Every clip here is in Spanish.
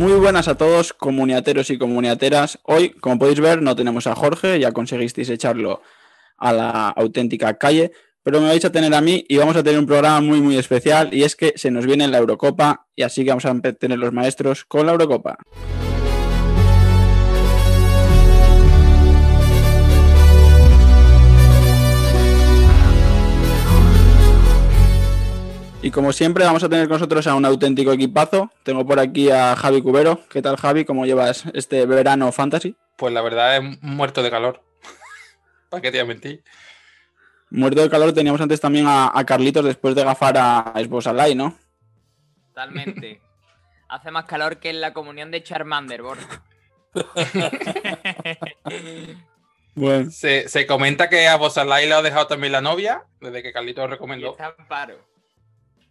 Muy buenas a todos, comuniateros y comuniateras. Hoy, como podéis ver, no tenemos a Jorge, ya conseguisteis echarlo a la auténtica calle, pero me vais a tener a mí y vamos a tener un programa muy, muy especial y es que se nos viene la Eurocopa y así que vamos a tener los maestros con la Eurocopa. Y como siempre vamos a tener con nosotros a un auténtico equipazo. Tengo por aquí a Javi Cubero. ¿Qué tal Javi? ¿Cómo llevas este verano fantasy? Pues la verdad es muerto de calor. ¿Para qué te mentir? Muerto de calor teníamos antes también a, Carlitos después de gafar a Esposalai, ¿no? Totalmente. Hace más calor que en la comunión de Charmander, Borja. bueno. Se, comenta que a Bosalai le ha dejado también la novia, desde que Carlitos lo recomendó. Y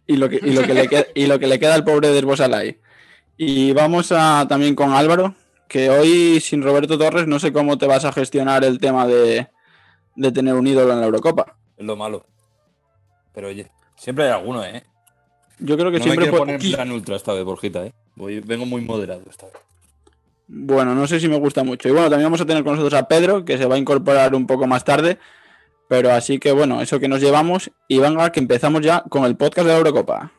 lo que, lo que, le, queda, y lo que le queda al pobre de Bosalai. Y vamos a, también con Álvaro, que hoy sin Roberto Torres no sé cómo te vas a gestionar el tema de, de tener un ídolo en la Eurocopa. Es lo malo. Pero oye, siempre hay alguno, ¿eh? Yo creo que no siempre me poner plan ultra esta vez, Borjita, ¿eh? vengo muy moderado esta vez. Bueno, no sé si me gusta mucho. Y bueno, también vamos a tener con nosotros a Pedro, que se va a incorporar un poco más tarde. Pero así que bueno, eso que nos llevamos. Y venga, que empezamos ya con el podcast de la Eurocopa.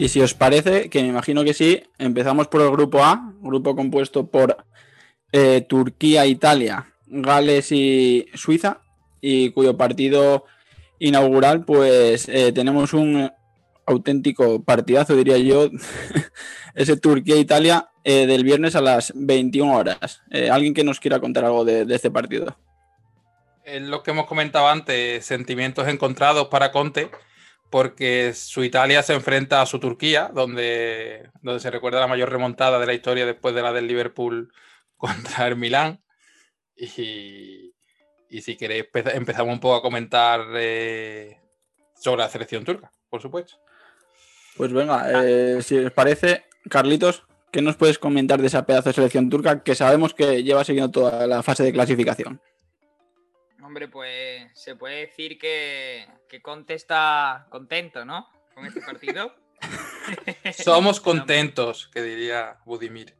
Y si os parece, que me imagino que sí, empezamos por el grupo A, grupo compuesto por eh, Turquía, Italia, Gales y Suiza, y cuyo partido inaugural, pues eh, tenemos un auténtico partidazo, diría yo, ese Turquía-Italia eh, del viernes a las 21 horas. ¿Alguien que nos quiera contar algo de, de este partido? lo que hemos comentado antes, sentimientos encontrados para Conte porque su Italia se enfrenta a su Turquía, donde, donde se recuerda la mayor remontada de la historia después de la del Liverpool contra el Milán. Y, si queréis empezamos un poco a comentar eh, sobre la selección turca, por supuesto. Pues venga, eh, si os parece, Carlitos, ¿qué nos puedes comentar de esa pedazo de selección turca que sabemos que lleva siguiendo toda la fase de clasificación? Hombre, pues se puede decir que, que Conte está contento, ¿no? Con este partido. Somos contentos, que diría Budimir.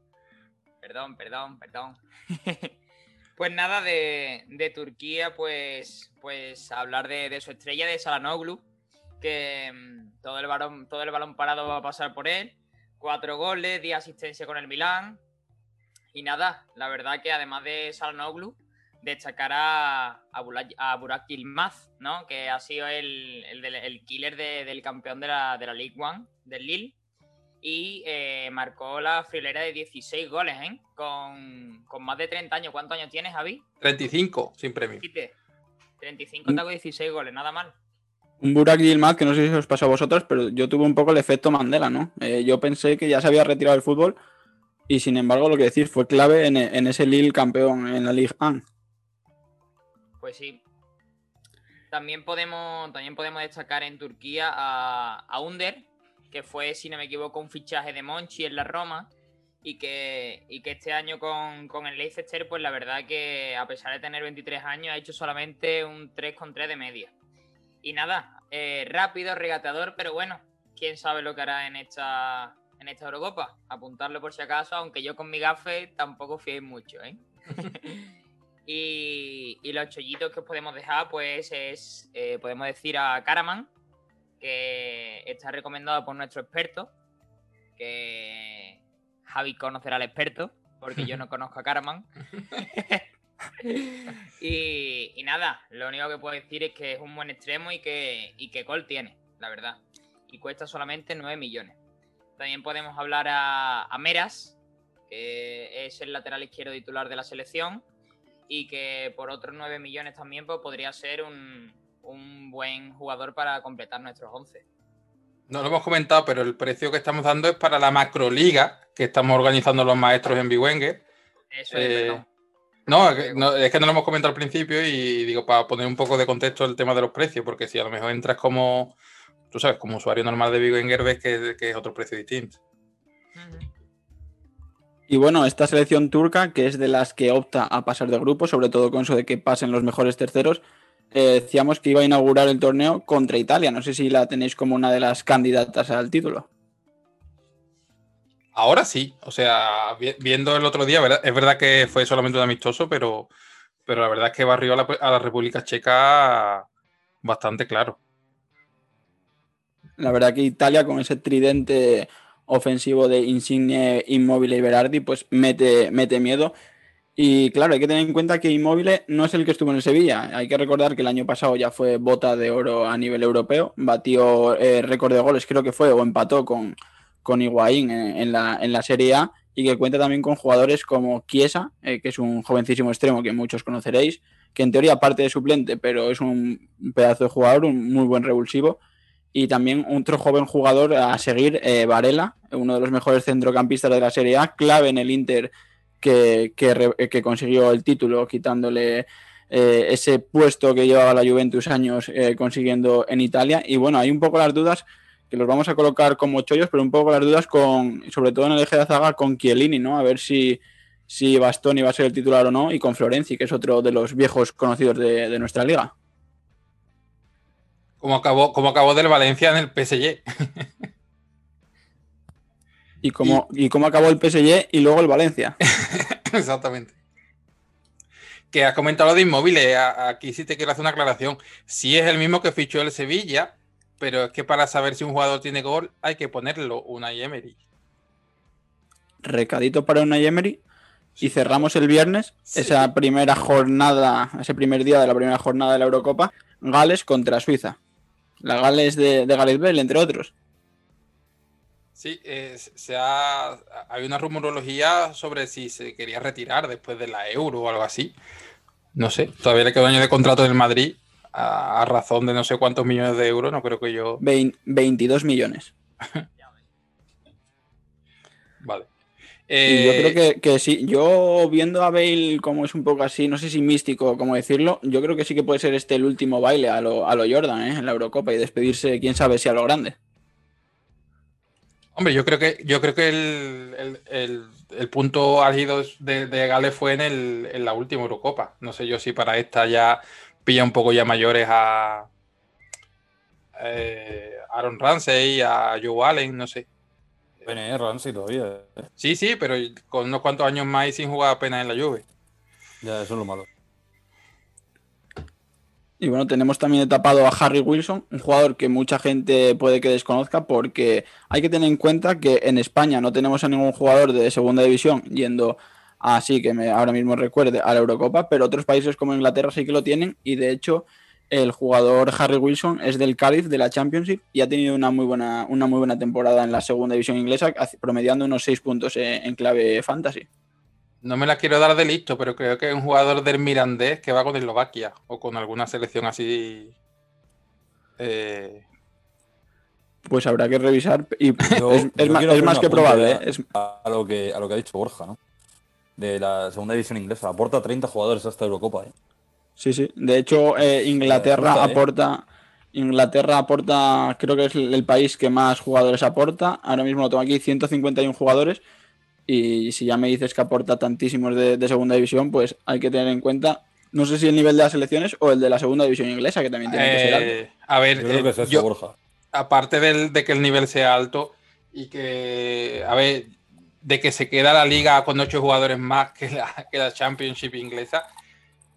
Perdón, perdón, perdón. pues nada, de, Turquía, pues, pues hablar de, su estrella, de Salanoglu, que mm, todo el, balón, todo el balón parado va a pasar por él. Cuatro goles, 10 asistencia con el Milán. Y nada, la verdad que además de Salanoglu, destacar a, a, Burak Yilmaz, ¿no? que ha sido el, el, killer del campeón de la, de la League One, del Lille, y eh, marcó la frilera de 16 goles, ¿eh? Con, más de 30 años. ¿Cuántos años tienes, Javi? 35, sin premio. 35 tengo 16 goles, nada mal. Un Burak Yilmaz que no sé si os pasó a vosotros, pero yo tuve un poco el efecto Mandela, ¿no? Eh, yo pensé que ya se había retirado del fútbol y sin embargo lo que decir fue clave en, en ese Lille campeón en la Ligue 1. Pues sí. También podemos, también podemos destacar en Turquía a, Under, que fue, si no me equivoco, un fichaje de Monchi en la Roma. Y que, que este año con, el Leicester, pues la verdad que a pesar de tener 23 años, ha hecho solamente un 3,3 de media. Y nada, eh, rápido, regateador, pero bueno, quién sabe lo que hará en esta, en esta Eurocopa. Apuntarlo por si acaso, aunque yo con mi gafe tampoco fiéis mucho, ¿eh? Y, los chollitos que os podemos dejar, pues es, eh, podemos decir a Caraman, que está recomendado por nuestro experto, que Javi conocerá al experto, porque yo no conozco a Caraman. y, nada, lo único que puedo decir es que es un buen extremo y que, y que gol tiene, la verdad. Y cuesta solamente 9 millones. También podemos hablar a, a Meras, que es el lateral izquierdo titular de la selección y que por otros 9 millones también pues, podría ser un, buen jugador para completar nuestros 11. No lo hemos comentado, pero el precio que estamos dando es para la macroliga que estamos organizando los maestros en Biwenger. Eso es, eh, No, es que no, es que no lo hemos comentado al principio y digo, para poner un poco de contexto el tema de los precios, porque si a lo mejor entras como, tú sabes, como usuario normal de Enger, ves que, que es otro precio distinto. Ujú. Y bueno, esta selección turca, que es de las que opta a pasar de grupo, sobre todo con eso de que pasen los mejores terceros, eh, decíamos que iba a inaugurar el torneo contra Italia. No sé si la tenéis como una de las candidatas al título. Ahora sí, o sea, vi- viendo el otro día, ¿verdad? es verdad que fue solamente un amistoso, pero, pero la verdad es que barrió a la, a la República Checa bastante claro. La verdad que Italia con ese tridente ofensivo de Insigne, Immobile y Berardi, pues mete, mete miedo. Y claro, hay que tener en cuenta que Immobile no es el que estuvo en el Sevilla. Hay que recordar que el año pasado ya fue bota de oro a nivel europeo, batió eh, récord de goles, creo que fue, o empató con, con Higuaín en, la, en la Serie A, y que cuenta también con jugadores como Chiesa, eh, que es un jovencísimo extremo que muchos conoceréis, que en teoría parte de suplente, pero es un pedazo de jugador, un muy buen revulsivo y también otro joven jugador a seguir, eh, Varela, uno de los mejores centrocampistas de la Serie A, clave en el Inter que, que, que consiguió el título, quitándole eh, ese puesto que llevaba la Juventus años eh, consiguiendo en Italia. Y bueno, hay un poco las dudas que los vamos a colocar como chollos, pero un poco las dudas con, sobre todo en el eje de zaga, con Chiellini, ¿no? A ver si, si Bastoni va a ser el titular o no, y con Florenzi, que es otro de los viejos conocidos de, de nuestra liga. Como acabó, como acabó del Valencia en el PSG. Y cómo, y cómo acabó el PSG y luego el Valencia. Exactamente. Que has comentado lo de inmóviles. Aquí sí te quiero hacer una aclaración. Sí es el mismo que fichó el Sevilla, pero es que para saber si un jugador tiene gol hay que ponerlo una Emery. recadito para una Emery y cerramos el viernes Sí. esa primera jornada, ese primer día de la primera jornada de la Eurocopa, Gales contra Suiza. La Gales de, de Gareth Bale, entre otros. Sí, eh, se ha, hay una rumorología sobre si se quería retirar después de la Euro o algo así. No sé, todavía le queda un año de contrato en el Madrid a, a razón de no sé cuántos millones de euros. No creo que yo. Vein- 22 millones. Yo Eh, creo que, que sí, yo viendo a Bale como es un poco así, no sé si místico, como decirlo, yo creo que sí que puede ser este el último baile a lo, a lo Jordan ¿eh? en la Eurocopa y despedirse, quién sabe si a lo grande. Hombre, yo creo que, yo creo que el, el- el- el punto álgido de, de Gales fue en, el, en la última Eurocopa. No sé yo si para esta ya pilla un poco ya mayores a eh, Aaron Ramsey, a Joe Allen, no sé. Ramsey todavía. eh. Sí, sí, pero con unos cuantos años más y sin jugar apenas en la Juve. Ya, eso es lo malo. Y bueno, tenemos también tapado a Harry Wilson, un jugador que mucha gente puede que desconozca porque hay que tener en cuenta que en España no tenemos a ningún jugador de segunda división yendo así que me ahora mismo recuerde a la Eurocopa, pero otros países como Inglaterra sí que lo tienen y de hecho el jugador Harry Wilson es del Cádiz de la Championship y ha tenido una muy buena una muy buena temporada en la segunda división inglesa promediando unos 6 puntos en, en clave fantasy. No me la quiero dar de listo, pero creo que es un jugador del Mirandés que va con Eslovaquia o con alguna selección así. eh, Pues habrá que revisar y Yo- es, yo más que probable, a- ¿eh? Es- A, lo que, a lo que ha dicho Borja, ¿no? De la segunda división inglesa. Aporta 30 jugadores a esta Eurocopa, ¿eh? Sí, sí. De hecho, eh, Inglaterra Aporta, ¿eh? Inglaterra aporta, creo que es el país que más jugadores aporta. Ahora mismo lo tengo aquí, 151 jugadores. Y si ya me dices que aporta tantísimos de, de segunda división, pues hay que tener en cuenta, no sé si el nivel de las selecciones o el de la segunda división inglesa, que también tiene que ser alto. eh, a ver, Yo creo eh, que es eso, yo- Borja. aparte del- de que el nivel sea alto y que, a ver, de que se queda la liga con ocho jugadores más que la, que la Championship inglesa,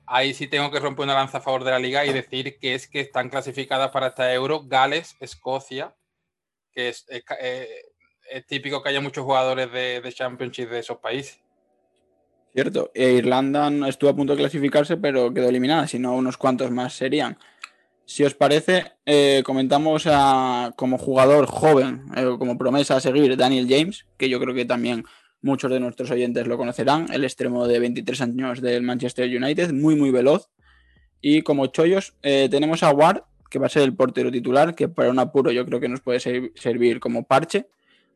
ahí sí tengo que romper una lanza a favor de la liga y decir que es que están clasificadas para esta Euro Gales, Escocia, que es, eh, es típico que haya muchos jugadores de, de Championship de esos países. Cierto. E Irlanda estuvo a punto de clasificarse, pero quedó eliminada, si no, unos cuantos más serían. Si os parece, eh, comentamos a, como jugador joven, eh, como promesa a seguir, Daniel James, que yo creo que también muchos de nuestros oyentes lo conocerán, el extremo de 23 años del Manchester United, muy, muy veloz. Y como chollos, eh, tenemos a Ward, que va a ser el portero titular, que para un apuro yo creo que nos puede ser- servir como parche.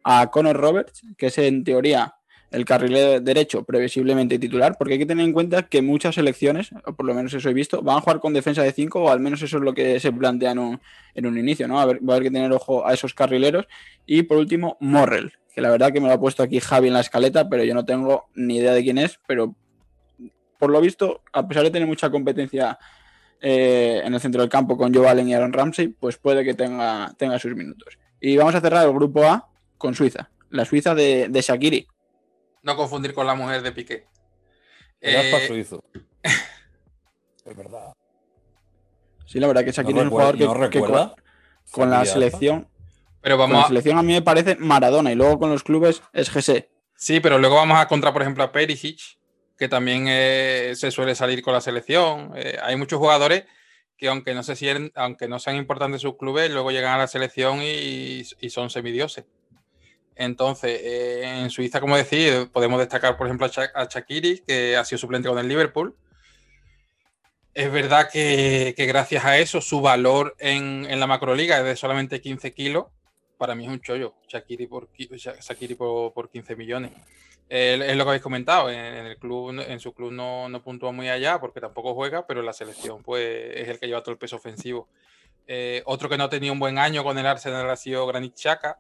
A Conor Roberts, que es en teoría el carril derecho previsiblemente titular, porque hay que tener en cuenta que muchas selecciones, o por lo menos eso he visto, van a jugar con defensa de 5, o al menos eso es lo que se plantea en un, en un inicio, ¿no? A ver, va a haber que tener ojo a esos carrileros. Y por último, Morrell, que la verdad que me lo ha puesto aquí Javi en la escaleta, pero yo no tengo ni idea de quién es, pero por lo visto, a pesar de tener mucha competencia eh, en el centro del campo con Joe Allen y Aaron Ramsey, pues puede que tenga, tenga sus minutos. Y vamos a cerrar el grupo A con Suiza, la Suiza de, de Shakiri. No confundir con la mujer de Piqué. Eh, suizo. Es verdad. Sí, la verdad que Shakiri ¿No, es un jugador que, no que con, con la selección, pero con vamos la selección a mí me parece Maradona y luego con los clubes es GC. Sí, pero luego vamos a contra, por ejemplo, a Perisic, que también eh, se suele salir con la selección. Eh, hay muchos jugadores que aunque no, se sien- aunque no sean importantes sus clubes, luego llegan a la selección y, y son semidioses. Entonces, eh, en Suiza, como decía, podemos destacar, por ejemplo, a, Sha- a Shaqiri, que ha sido suplente con el Liverpool. Es verdad que, que gracias a eso su valor en, en la macroliga es de solamente 15 kilos. Para mí es un chollo, Shaqiri por, qui- Sha- Shaqiri por, por 15 millones. Es lo que habéis comentado, en, el club, en su club no, no puntúa muy allá porque tampoco juega, pero la selección pues, es el que lleva todo el peso ofensivo. Eh, otro que no ha tenido un buen año con el Arsenal ha sido Granit Xhaka,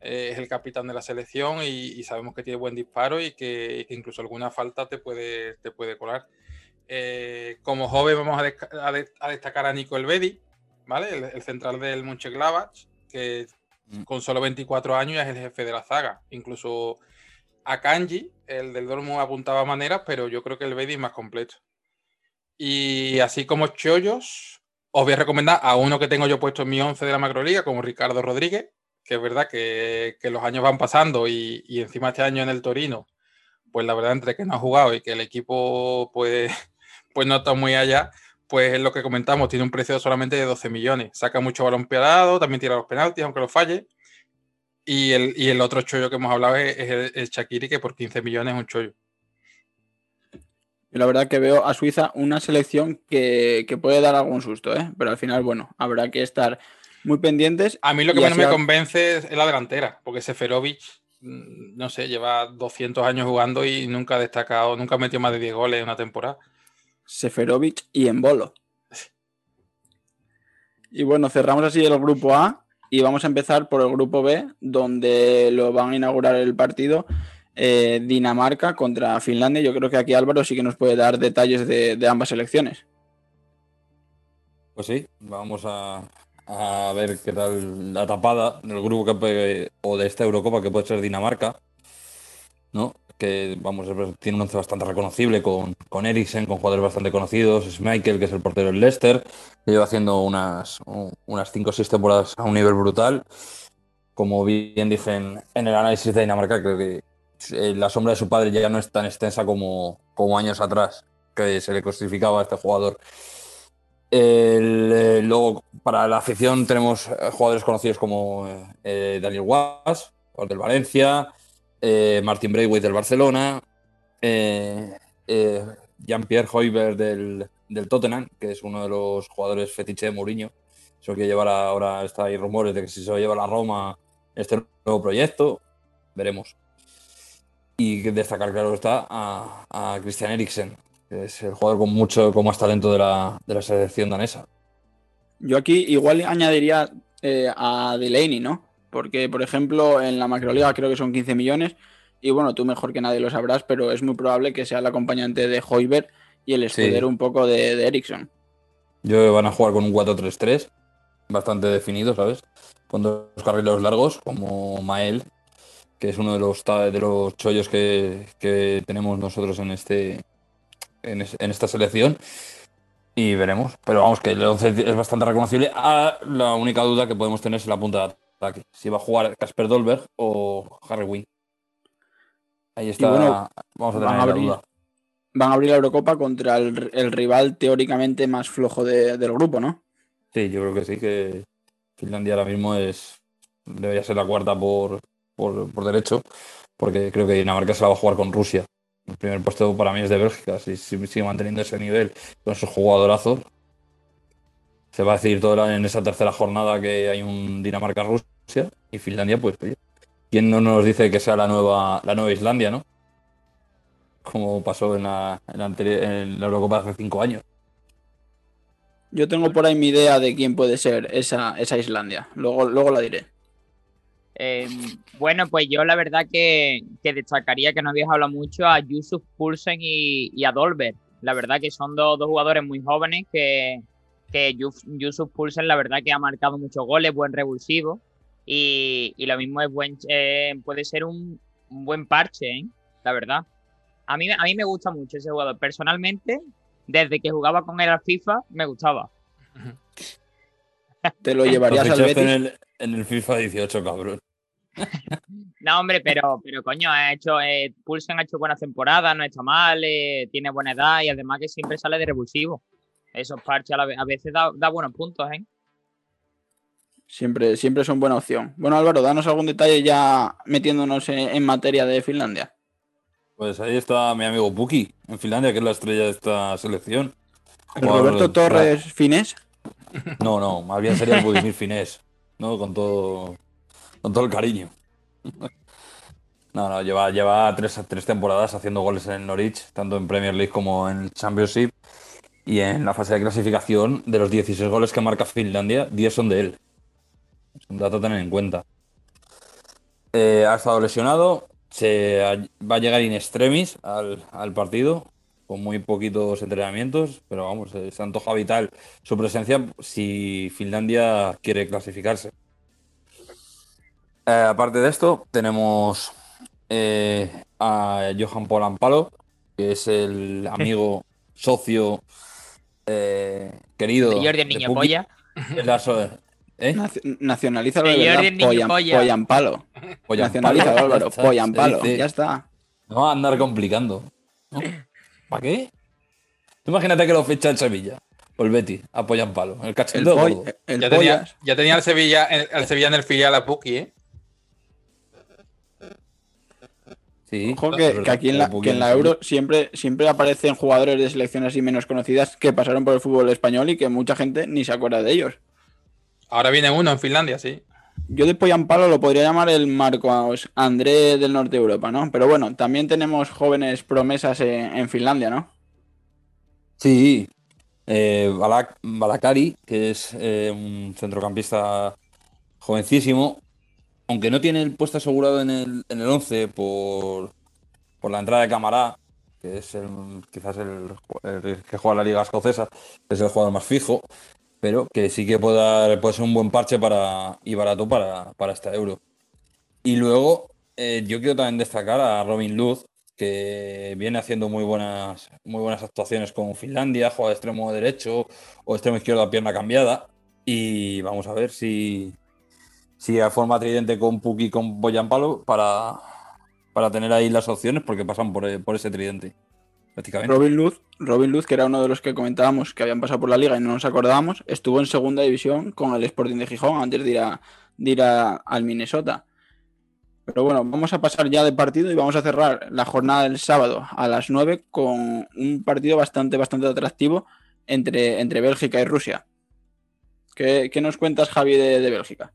eh, es el capitán de la selección y, sabemos que tiene buen disparo y que, incluso alguna falta te puede, te puede colar. Eh, como joven vamos a, de- destacar a Nico Elvedi, ¿vale? El, central del Mönchengladbach, que. Con solo 24 años es el jefe de la zaga. Incluso a Kanji, el del Dortmund apuntaba maneras, pero yo creo que el Bedi es más completo. Y así como chollos, os voy a recomendar a uno que tengo yo puesto en mi 11 de la macroliga, como Ricardo Rodríguez, que es verdad que, que los años van pasando y, y encima este año en el Torino, pues la verdad entre que no ha jugado y que el equipo pues, pues no está muy allá, pues es lo que comentamos, tiene un precio solamente de 12 millones. Saca mucho balón parado, también tira los penaltis, aunque lo falle. Y el, y el otro chollo que hemos hablado es, es el, el Shaqiri, que por 15 millones es un chollo. Yo la verdad que veo a Suiza una selección que, que puede dar algún susto, ¿eh? pero al final, bueno, habrá que estar muy pendientes. A mí lo que menos me convence es la delantera, porque Seferovic, mm, no sé, lleva 200 años jugando y nunca ha destacado, nunca ha metido más de 10 goles en una temporada. Seferovic y Embolo. Y bueno, cerramos así el grupo A y vamos a empezar por el grupo B, donde lo van a inaugurar el partido eh, Dinamarca contra Finlandia. Yo creo que aquí Álvaro sí que nos puede dar detalles de, ambas selecciones. Pues sí, vamos a, a ver qué tal la tapada del grupo o de esta Eurocopa que puede ser Dinamarca, ¿no? Que vamos, es- tiene un once bastante reconocible con, con Eriksen, con jugadores bastante conocidos, Schmeichel, que es el portero del Leicester, que lleva haciendo unas, unas 5 o 6 temporadas a un nivel brutal. Como bien dije en, el análisis de Dinamarca, creo que eh, la sombra de su padre ya no es tan extensa como, como años atrás, que se le clasificaba a este jugador. Eh, luego, para la afición tenemos eh, jugadores conocidos como Daniel jugador del Valencia, eh, Martin Braithwaite del Barcelona, eh, eh, Jean-Pierre Hoiber del, del Tottenham, que es uno de los jugadores fetiche de Mourinho. Eso que llevará ahora, está ahí rumores de que si se va a llevar a Roma este nuevo proyecto, veremos. Y destacar, claro está, a, Christian Eriksen, que es el jugador con mucho, con más talento de la, de la selección danesa. Yo aquí igual añadiría a Delaney, ¿no? Porque, por ejemplo, en la macroliga creo que son 15 millones. Y bueno, tú mejor que nadie lo sabrás, pero es muy probable que sea el acompañante de Hoiberg y el escudero un poco de, de Ericsson. Yo van a jugar con un 4-3-3, bastante definido, ¿sabes? Con dos carrileros largos, como Mael, que es uno de los, de los chollos que, que tenemos nosotros en, este, en, es- en esta selección. Y veremos. Pero vamos, que el 11 es bastante reconocible. Ah, la única duda que podemos tener es la punta de Si va a jugar Casper Dolberg o Harry Wing. Ahí está. bueno, vamos a van tener a la abrir- duda. Van a abrir la Eurocopa contra el, el rival teóricamente más flojo de- del grupo, ¿no? Sí, yo creo que sí, que Finlandia ahora mismo es debería ser la cuarta por, por, por derecho, porque creo que Dinamarca se la va a jugar con Rusia. El primer puesto para mí es de Bélgica, si, si sigue manteniendo ese nivel con sus jugadorazos. Se va a decidir todo en esa tercera jornada que hay un Dinamarca-Rusia y Finlandia, pues oye, ¿quién no nos dice que sea la nueva, la nueva Islandia, no? Como pasó en la, en la, en la Eurocopa hace cinco años. Yo tengo por ahí mi idea de quién puede ser esa, esa Islandia. Luego, luego la diré. Eh, bueno, pues yo la verdad que, que destacaría que no habías hablado mucho a Yusuf Poulsen y, y a Dolberg. La verdad que son dos, dos jugadores muy jóvenes que, que Yusuf Poulsen la verdad que ha marcado muchos goles, buen revulsivo y, y lo mismo es buen, eh, puede ser un, un buen parche, ¿eh? la verdad. A mí, a mí me gusta mucho ese jugador. Personalmente, desde que jugaba con él al FIFA, me gustaba. Te lo llevarías al Betis. en el, en el FIFA 18, cabrón. No, hombre, pero, pero coño, ha hecho, eh, Poulsen ha hecho buenas temporadas, no está mal, eh, tiene buena edad y además que siempre sale de revulsivo. Esos parches a, la ve- a veces da, da buenos puntos, ¿eh? Siempre, siempre son buena opción. Bueno, Álvaro, danos algún detalle ya metiéndonos en, en materia de Finlandia. Pues ahí está mi amigo Puki, en Finlandia, que es la estrella de esta selección. El Jugador Roberto Torres Finés. No, no, más bien sería el Budimir Finés, ¿no? Con todo, con todo el cariño. No, no, lleva, lleva tres, tres temporadas haciendo goles en el Norwich, tanto en Premier League como en Championship. Y en la fase de clasificación, de los 16 goles que marca Finlandia, 10 son de él. Es un dato a tener en cuenta. Eh, ha estado lesionado, se va a llegar in extremis al, al partido, con muy poquitos entrenamientos, pero vamos, eh, se antoja vital su presencia si Finlandia quiere clasificarse. Eh, aparte de esto, tenemos eh, a Johan Polampalo, que es el amigo, socio, eh, querido De Jordi el de Niño. Polla. Es la so- ¿eh? Naci- Nacionalízalo de Que verdad. Jordi el niño Pollan- polla. Pollampalo. Pollampalo. Nacionalízalo, Álvaro. Ya está, Pollampalo. se dice. Ya está. No va a andar complicando. ¿no? ¿Para qué? Tú Imagínate que lo ficha el Sevilla. O el Betty, apoyan palo. El El, cachondeo gordo. el Ya tenía, ya tenía el Sevilla, el, el Sevilla en el filial a Puki, ¿eh? Sí, Ojo que, aquí en la, que en. Euro siempre, siempre aparecen jugadores de selecciones así menos conocidas que pasaron por el fútbol español y que mucha gente ni se acuerda de ellos. Ahora viene uno en Finlandia, sí. Yo de Poyampalo lo podría llamar el Marcos André del norte de Europa, ¿no? Pero bueno, también tenemos jóvenes promesas en, en Finlandia, ¿no? Sí, eh, Balak- Balakari, que es eh, un centrocampista jovencísimo, aunque no tiene el puesto asegurado en el, en el 11 por, por la entrada de Camará, que es el- quizás el, que juega la Liga Escocesa, es el jugador más fijo, pero que sí que puede, dar- puede ser un buen parche para, y barato para, para esta Euro. Y luego, eh, yo quiero también destacar a Robin Luz, que viene haciendo muy buenas, muy buenas actuaciones con Finlandia, juega de extremo derecho o extremo izquierdo a pierna cambiada. Y vamos a ver si, si a forma tridente con Puki con Boyampalo para, para tener ahí las opciones, porque pasan por, eh, por ese tridente, prácticamente. Robin Luz, Robin Luz, que era uno de los que comentábamos que habían pasado por la liga y no nos acordábamos, estuvo en segunda división con el Sporting de Gijón antes de ir, a- ir a- al Minnesota. Pero bueno, vamos a pasar ya de partido y vamos a cerrar la jornada del sábado a las 9 con un partido bastante, bastante atractivo entre, entre Bélgica y Rusia. ¿Qué, qué nos cuentas, Javi, de, de Bélgica?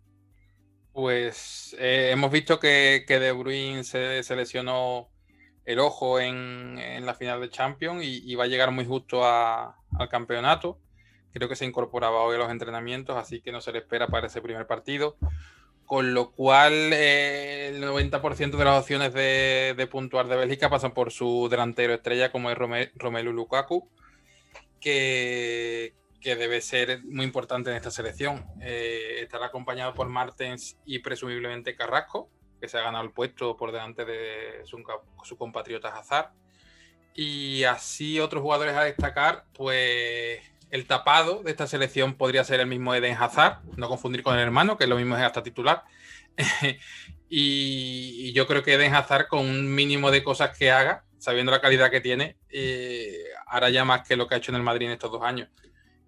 Pues eh, hemos visto que, De Bruyne se, se lesionó el ojo en, la final de Champions y, va a llegar muy justo al campeonato. Creo que se incorporaba hoy a los entrenamientos, así que no se le espera para ese primer partido. Con lo cual, eh, el 90% de las opciones de, de puntuar de Bélgica pasan por su delantero estrella, como es Rome- Romelu Lukaku, que, que debe ser muy importante en esta selección. Eh, estará acompañado por Martens y presumiblemente Carrasco, que se ha ganado el puesto por delante de su, compatriota Hazard. Y así otros jugadores a destacar, pues el tapado de esta selección podría ser el mismo Eden Hazard, no confundir con el hermano, que lo mismo es hasta titular. y, y yo creo que Eden Hazard, con un mínimo de cosas que haga, sabiendo la calidad que tiene, eh, hará ya más que lo que ha hecho en el Madrid en estos dos años.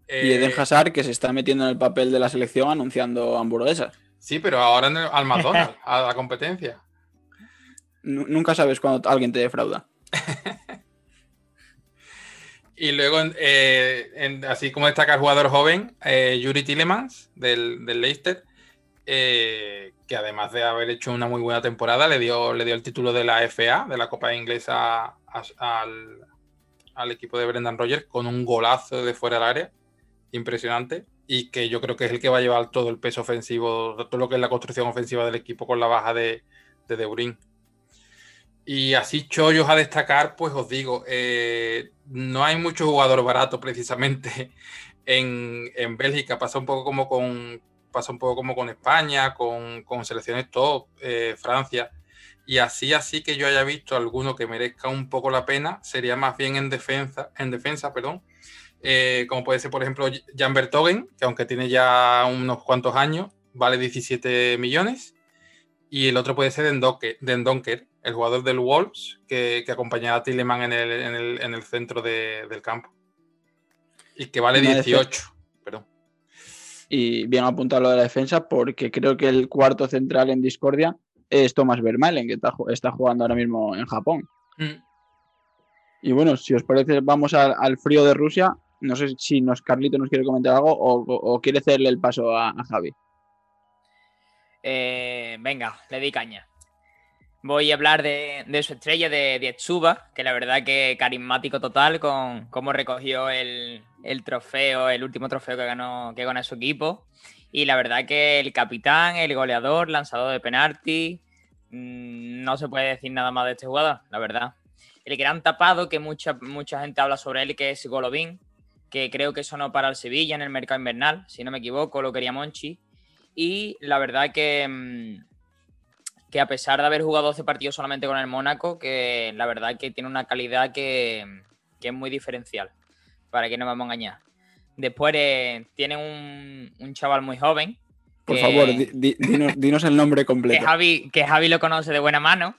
Y Eden Eh, Hazard, que se está metiendo en el papel de la selección anunciando hamburguesas. Sí, pero ahora en el- al McDonald's, a la competencia. Nu- Nunca sabes cuando alguien te defrauda. Y luego, eh, en- así como destaca el jugador joven, eh, Yuri Tillemans del, del Leicester, eh, que además de haber hecho una muy buena temporada, le dio, le dio el título de la FA, de la Copa Inglesa, al, al equipo de Brendan Rogers con un golazo de fuera del área, impresionante, y que yo creo que es el que va a llevar todo el peso ofensivo, todo lo que es la construcción ofensiva del equipo con la baja de, de Deurín. Y así chollos a destacar, pues os digo, eh, no hay mucho jugador barato precisamente en, en, Bélgica. Pasa un poco como con, pasa un poco como con España, con, con selecciones top, eh, Francia. Y así, así que yo haya visto alguno que merezca un poco la pena, sería más bien en defensa, en defensa, perdón. Eh, como puede ser, por ejemplo, Jan Bertogen, que aunque tiene ya unos cuantos años, vale 17 millones. Y el otro puede ser Den Donker, el jugador del Wolves, que, que acompañaba a Tilleman en el, en el, en el centro de, del campo. Y que vale 18. Perdón. Y bien apuntado lo de la defensa, porque creo que el cuarto central en discordia es Thomas Vermaelen, que está, está jugando ahora mismo en Japón. Mm. Y bueno, si os parece, vamos al, al, frío de Rusia. No sé si nos Carlito nos quiere comentar algo o, quiere hacerle el paso a, Javi. Eh, venga, le di caña. Voy a hablar de, de su estrella, de, Etsuba, que la verdad que carismático total con cómo recogió el, el, trofeo, el último trofeo que ganó, que ganó su equipo. Y la verdad que el capitán, el goleador, lanzador de penalti, mmm, no se puede decir nada más de este jugador, la verdad. El gran tapado que mucha, mucha gente habla sobre él, que es Golovin, que creo que sonó para el Sevilla en el mercado invernal, si no me equivoco, lo quería Monchi. Y la verdad que, mmm, que a pesar de haber jugado 12 partidos solamente con el Mónaco, que la verdad que tiene una calidad que, que es muy diferencial, para que no vamos a engañar. Después eh, tiene un, un, chaval muy joven. Por que, favor, di, di, dinos, dinos, el nombre completo. Que Javi, que Javi lo conoce de buena mano,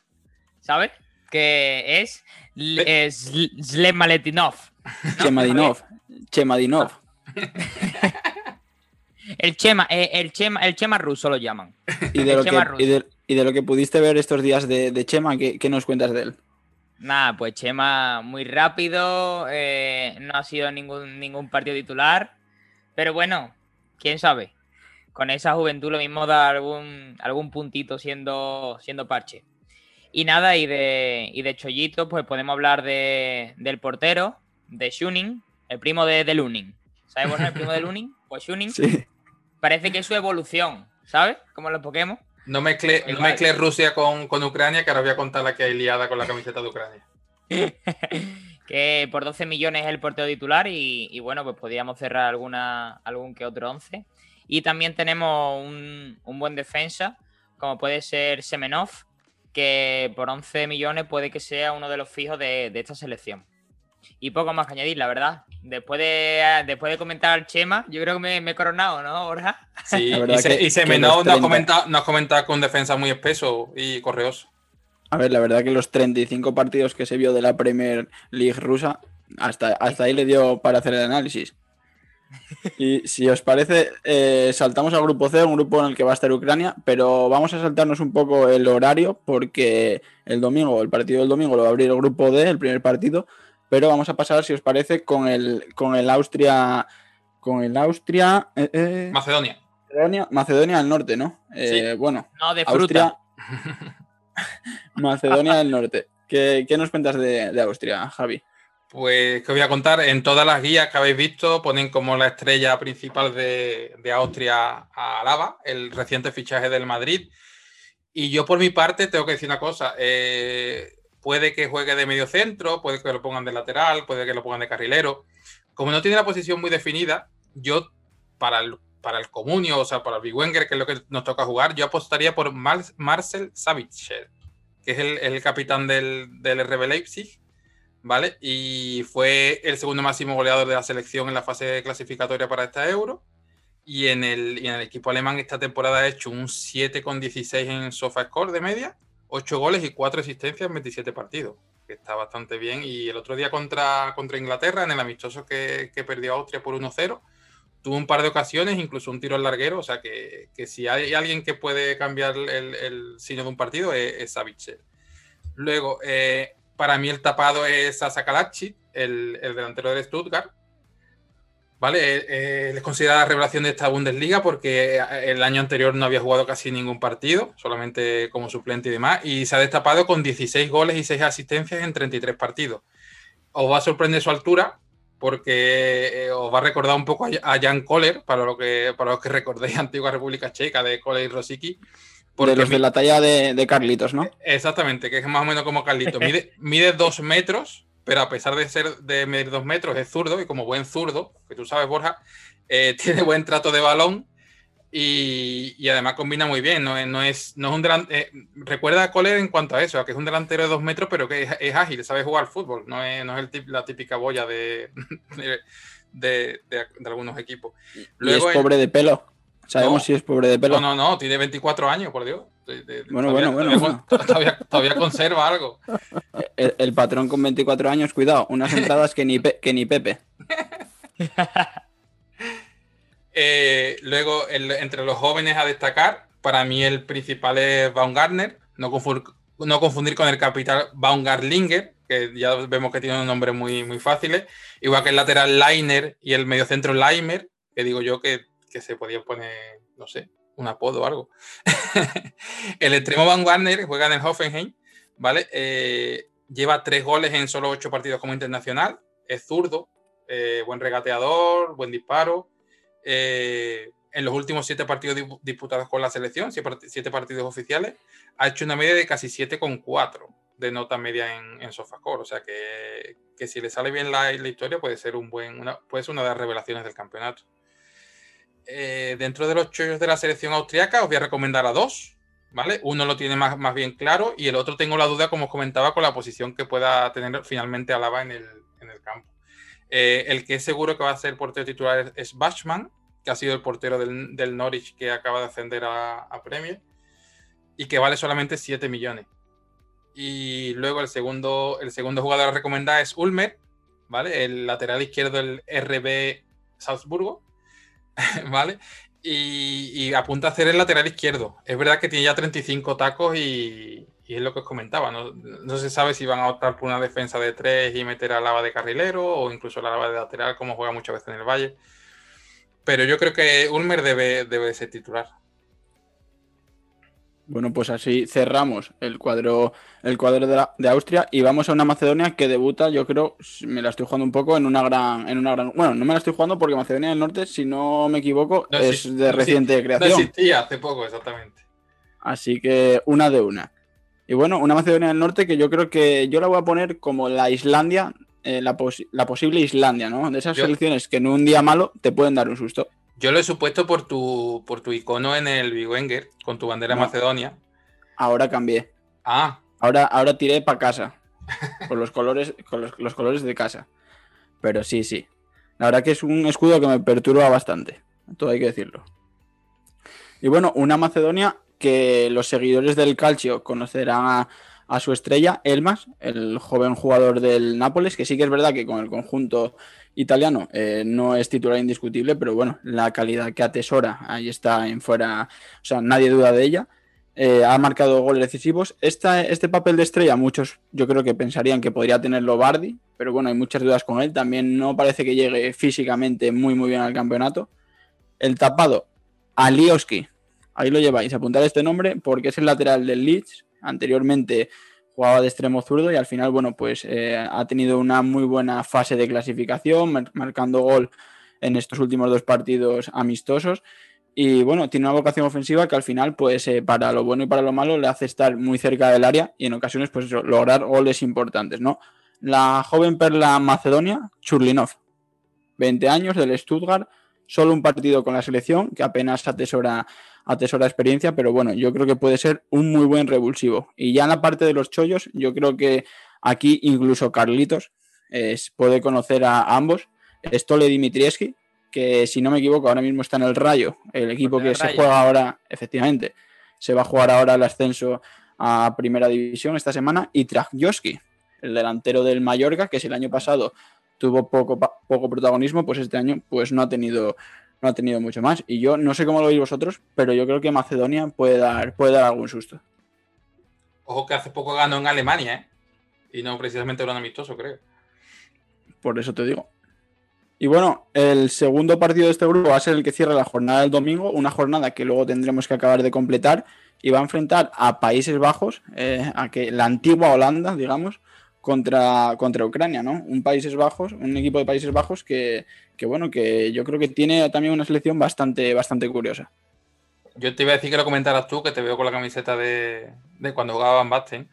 ¿sabes? Que es, es Zlem Maletinov. Chemadinov. Chemadinov. el Chema, eh, el Chema, el Chema ruso lo llaman. Y de, lo que, y, de, y de, lo que, pudiste ver estos días de, de Chema, ¿qué, ¿qué, nos cuentas de él? Nada, pues Chema muy rápido, eh, no ha sido ningún, ningún partido titular, pero bueno, quién sabe. Con esa juventud lo mismo da algún, algún puntito siendo, siendo parche. Y nada, y de, y de Chollito, pues podemos hablar de, del portero, de Shuning, el primo de, de Lunin. ¿Sabes el primo de Lunin? Pues Shuning. Sí. Parece que es su evolución, ¿sabes? Como los Pokémon. No mezcle, no mezcle Rusia con, con, Ucrania, que ahora voy a contar la que hay liada con la camiseta de Ucrania. que por 12 millones es el portero titular y, y, bueno, pues podríamos cerrar alguna, algún que otro 11. Y también tenemos un, un, buen defensa, como puede ser Semenov, que por 11 millones puede que sea uno de los fijos de, de esta selección. Y poco más que añadir, la verdad. Después de, después de comentar Chema, yo creo que me, me he coronado, ¿no, Borja? Sí, y, se, que, y Semenov nos, ha comentado, nos ha comentado con defensa muy espeso y correoso. A ver, la verdad que los 35 partidos que se vio de la Premier League rusa, hasta, hasta ahí le dio para hacer el análisis. Y si os parece, eh, saltamos al grupo C, un grupo en el que va a estar Ucrania, pero vamos a saltarnos un poco el horario porque el domingo, el partido del domingo lo va a abrir el grupo D, el primer partido, pero vamos a pasar, si os parece, con el, con el Austria. Con el Austria. Eh, eh, Macedonia. Macedonia. Macedonia del Norte, ¿no? Eh, sí. Bueno. No, de fruta. Austria, Macedonia del Norte. ¿Qué, ¿Qué, nos cuentas de, de Austria, Javi? Pues que voy a contar, en todas las guías que habéis visto ponen como la estrella principal de, de Austria a Lava, el reciente fichaje del Madrid. Y yo por mi parte tengo que decir una cosa, eh, puede que juegue de medio centro, puede que lo pongan de lateral, puede que lo pongan de carrilero. Como no tiene la posición muy definida, yo para el, para el comunio, o sea, para el Big Wenger, que es lo que nos toca jugar, yo apostaría por Mar Marcel Savitzer, que es el, el capitán del, del RB Leipzig, ¿vale? Y fue el segundo máximo goleador de la selección en la fase clasificatoria para esta Euro. Y en el, en el equipo alemán esta temporada ha hecho un 7,16 en SofaScore de media 8 goles y 4 asistencias en 27 partidos, que está bastante bien. Y el otro día contra, contra Inglaterra, en el amistoso que, que perdió Austria por 1-0, tuvo un par de ocasiones, incluso un tiro al larguero. O sea que, que si hay alguien que puede cambiar el, el signo de un partido es, es. Luego, eh, para mí el tapado es Sasa el, el delantero del Stuttgart. ¿Vale? Eh, es considerada la revelación de esta Bundesliga porque el año anterior no había jugado casi ningún partido, solamente como suplente y demás, y se ha destapado con 16 goles y 6 asistencias en 33 partidos. Os va a sorprender su altura porque os va a recordar un poco a Jan Kohler, para, lo que, para los que recordéis Antigua República Checa de Kohler y Rosicky. Porque de los de la talla de, Carlitos, ¿no? Exactamente, que es más o menos como Carlitos. Mide, mide dos metros, pero a pesar de ser de medir dos metros, es zurdo y como buen zurdo, que tú sabes, Borja, eh, tiene buen trato de balón y, además combina muy bien. No, no, es, no es un delantero. Eh, recuerda a Coller en cuanto a eso, que es un delantero de dos metros, pero que es, ágil, sabe jugar al fútbol. No es, no es la típica boya de, de, algunos equipos. Luego, es pobre de pelo. Sabemos si es pobre de pelo. No, no, no, tiene 24 años, por Dios. bueno, bueno, bueno, todavía, conserva algo. El, patrón con 24 años, cuidado, unas entradas que ni, que ni Pepe. Eh, luego, entre los jóvenes a destacar, para mí el principal es Baumgartner, no, no confundir con el capital Baumgartlinger, que ya vemos que tiene un nombre muy, muy fáciles, igual que el lateral Liner y el mediocentro Limer, que digo yo que, se podía poner, no sé, un apodo o algo. el extremo Baumgartner juega en el Hoffenheim, ¿vale? Eh, lleva tres goles en solo ocho partidos como internacional, es zurdo, eh, buen regateador, buen disparo, eh, en los últimos siete partidos disputados con la selección, siete partidos oficiales, ha hecho una media de casi 7,4 de nota media en, en Sofascore. O sea que, que, si le sale bien la, la, historia, puede ser, un buen, una, puede ser una de las revelaciones del campeonato. Eh, dentro de los chollos de la selección austriaca, os voy a recomendar a dos. ¿Vale? Uno lo tiene más, más bien claro y el otro tengo la duda, como os comentaba, con la posición que pueda tener finalmente Alaba en el, en el campo. Eh, el que es seguro que va a ser portero titular es Bachmann, que ha sido el portero del, Norwich que acaba de ascender a, Premier y que vale solamente 7 millones. Y luego el segundo, el segundo jugador a recomendar es Ulmer, ¿vale? El lateral izquierdo del RB Salzburgo, ¿vale? Y, apunta a ser el lateral izquierdo. Es verdad que tiene ya 35 tacos y, y es lo que os comentaba, no, se sabe si van a optar por una defensa de tres y meter a Lava de carrilero o incluso la Lava de lateral, como juega muchas veces en el Valle. Pero yo creo que Ulmer debe, debe ser titular. Bueno, pues así cerramos el cuadro, el cuadro de, Austria y vamos a una Macedonia que debuta, yo creo, me la estoy jugando un poco en una gran, en una gran. Bueno, no me la estoy jugando porque Macedonia del Norte, si no me equivoco, es de reciente creación. No existía hace poco, exactamente. Así que una de una. Y bueno, una Macedonia del Norte que yo creo que yo la voy a poner como la Islandia, eh, la, posible Islandia, ¿no? De esas selecciones que en un día malo te pueden dar un susto. Yo lo he supuesto por tu, por tu icono en el Big Wenger, con tu bandera Macedonia. Ahora cambié. Ah. Ahora, ahora tiré para casa. con los colores, con los, colores de casa. Pero sí, sí. La verdad que es un escudo que me perturba bastante. Todo hay que decirlo. Y bueno, una Macedonia que los seguidores del Calcio conocerán a, su estrella, Elmas, el joven jugador del Nápoles, que sí que es verdad que con el conjunto italiano eh, no es titular indiscutible, pero bueno, la calidad que atesora ahí está en fuera, o sea, nadie duda de ella. Eh, ha marcado goles decisivos. este papel de estrella, muchos yo creo que pensarían que podría tenerlo Bardi, pero bueno, hay muchas dudas con él. También no parece que llegue físicamente muy, muy bien al campeonato. El tapado, Alioski, Ahí lo lleváis, apuntar este nombre porque es el lateral del Leeds. Anteriormente jugaba de extremo zurdo y al final, bueno, pues eh, ha tenido una muy buena fase de clasificación, marcando gol en estos últimos dos partidos amistosos. Y bueno, tiene una vocación ofensiva que al final, pues eh, para lo bueno y para lo malo, le hace estar muy cerca del área y en ocasiones, pues lograr goles importantes, ¿no? La joven perla Macedonia, Churlinov, 20 años del Stuttgart, solo un partido con la selección, que apenas atesora atesora experiencia, pero bueno, yo creo que puede ser un muy buen revulsivo. Y ya en la parte de los chollos, yo creo que aquí incluso Carlitos puede conocer a ambos. Stole Dimitrieski, que si no me equivoco, ahora mismo está en el Rayo, el equipo que se juega ahora, efectivamente, se va a jugar ahora el ascenso a Primera División esta semana, y Trajkowski, el delantero del Mallorca, que si el año pasado tuvo poco, poco protagonismo, pues este año pues no ha tenido no ha tenido mucho más. Y yo no sé cómo lo veis vosotros, pero yo creo que Macedonia puede dar, puede dar algún susto. Ojo que hace poco ganó en Alemania, ¿eh? Y no precisamente un amistoso, creo. Por eso te digo. Y bueno, el segundo partido de este grupo va a ser el que cierra la jornada del domingo, una jornada que luego tendremos que acabar de completar y va a enfrentar a Países Bajos, eh, a que la antigua Holanda, digamos, contra, contra Ucrania, ¿no? Un Países Bajos, un equipo de Países Bajos que, que, bueno, que yo creo que tiene también una selección bastante, bastante curiosa. Yo te iba a decir que lo comentaras tú, que te veo con la camiseta de, de cuando jugaban Basten.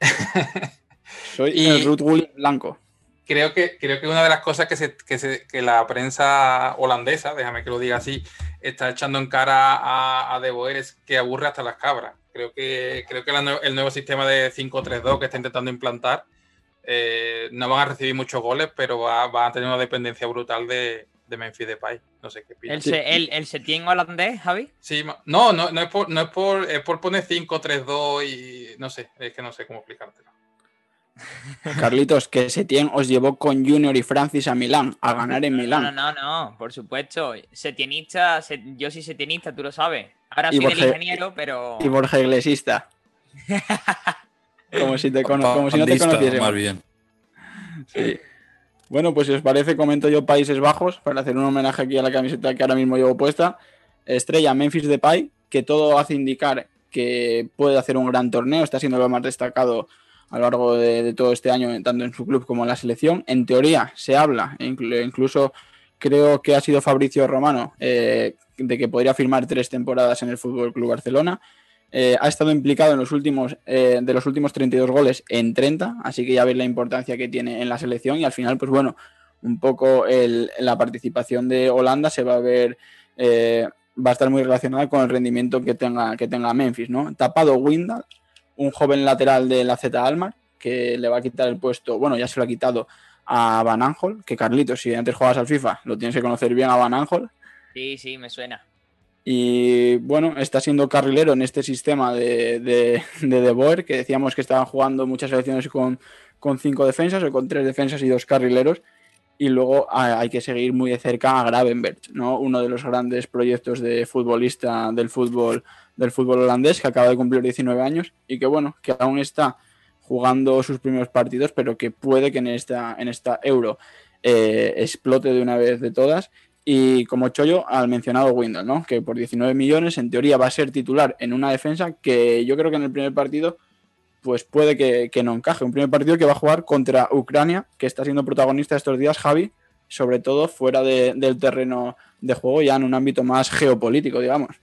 Soy y... el Ruth Williams blanco creo que, creo que una de las cosas que, se, que, se, que, la prensa holandesa, déjame que lo diga así, está echando en cara a, a De Boer es que aburre hasta las cabras. Creo que, creo que la, el nuevo sistema de 5-3-2 que está intentando implantar eh, no van a recibir muchos goles, pero va, va, a tener una dependencia brutal de, de Memphis Depay. No sé qué piensas. ¿El, el, el Setien holandés, Javi? Sí, no, no, no, es, por, no es, por, es por poner 5-3-2 y no sé, es que no sé cómo explicártelo. Carlitos, que Setien os llevó con Junior y Francis a Milán, a ganar en Milán. No, no, no, por supuesto. Setienista, yo soy setienista, tú lo sabes. Ahora soy Borja, el ingeniero, pero. Y Borja Iglesista. como si, te cono como si no te conociese. Más bien. Sí. Bueno, pues si os parece, comento yo Países Bajos para hacer un homenaje aquí a la camiseta que ahora mismo llevo puesta. Estrella Memphis Depay, que todo hace indicar que puede hacer un gran torneo, está siendo lo más destacado a lo largo de, de, todo este año, tanto en su club como en la selección. En teoría se habla, incluso creo que ha sido Fabricio Romano, eh, de que podría firmar tres temporadas en el Fútbol Club Barcelona. Eh, ha estado implicado en los últimos, eh, de los últimos 32 goles en 30, así que ya veis la importancia que tiene en la selección y al final, pues bueno, un poco la participación de Holanda se va a ver, eh, va a estar muy relacionada con el rendimiento que tenga, que tenga Memphis, ¿no? Tapado Windal, un joven lateral de la Z Almar, que le va a quitar el puesto, bueno, ya se lo ha quitado a Van Aanholt, que Carlitos, si antes jugabas al FIFA, lo tienes que conocer bien a Van Aanholt. Sí, sí, me suena. Y bueno, está siendo carrilero en este sistema de, de, de, de Boer, que decíamos que estaban jugando muchas selecciones con, con cinco defensas o con tres defensas y dos carrileros. Y luego hay que seguir muy de cerca a Gravenberg, ¿no? uno de los grandes proyectos de futbolista del fútbol, del fútbol holandés, que acaba de cumplir 19 años y que bueno, que aún está jugando sus primeros partidos, pero que puede que en esta, en esta euro eh, explote de una vez de todas y como chollo al mencionado Windle, ¿no? Que por 19 millones en teoría va a ser titular en una defensa que yo creo que en el primer partido pues puede que, que, no encaje. Un primer partido que va a jugar contra Ucrania, que está siendo protagonista estos días, Javi, sobre todo fuera de, del terreno de juego, ya en un ámbito más geopolítico, digamos.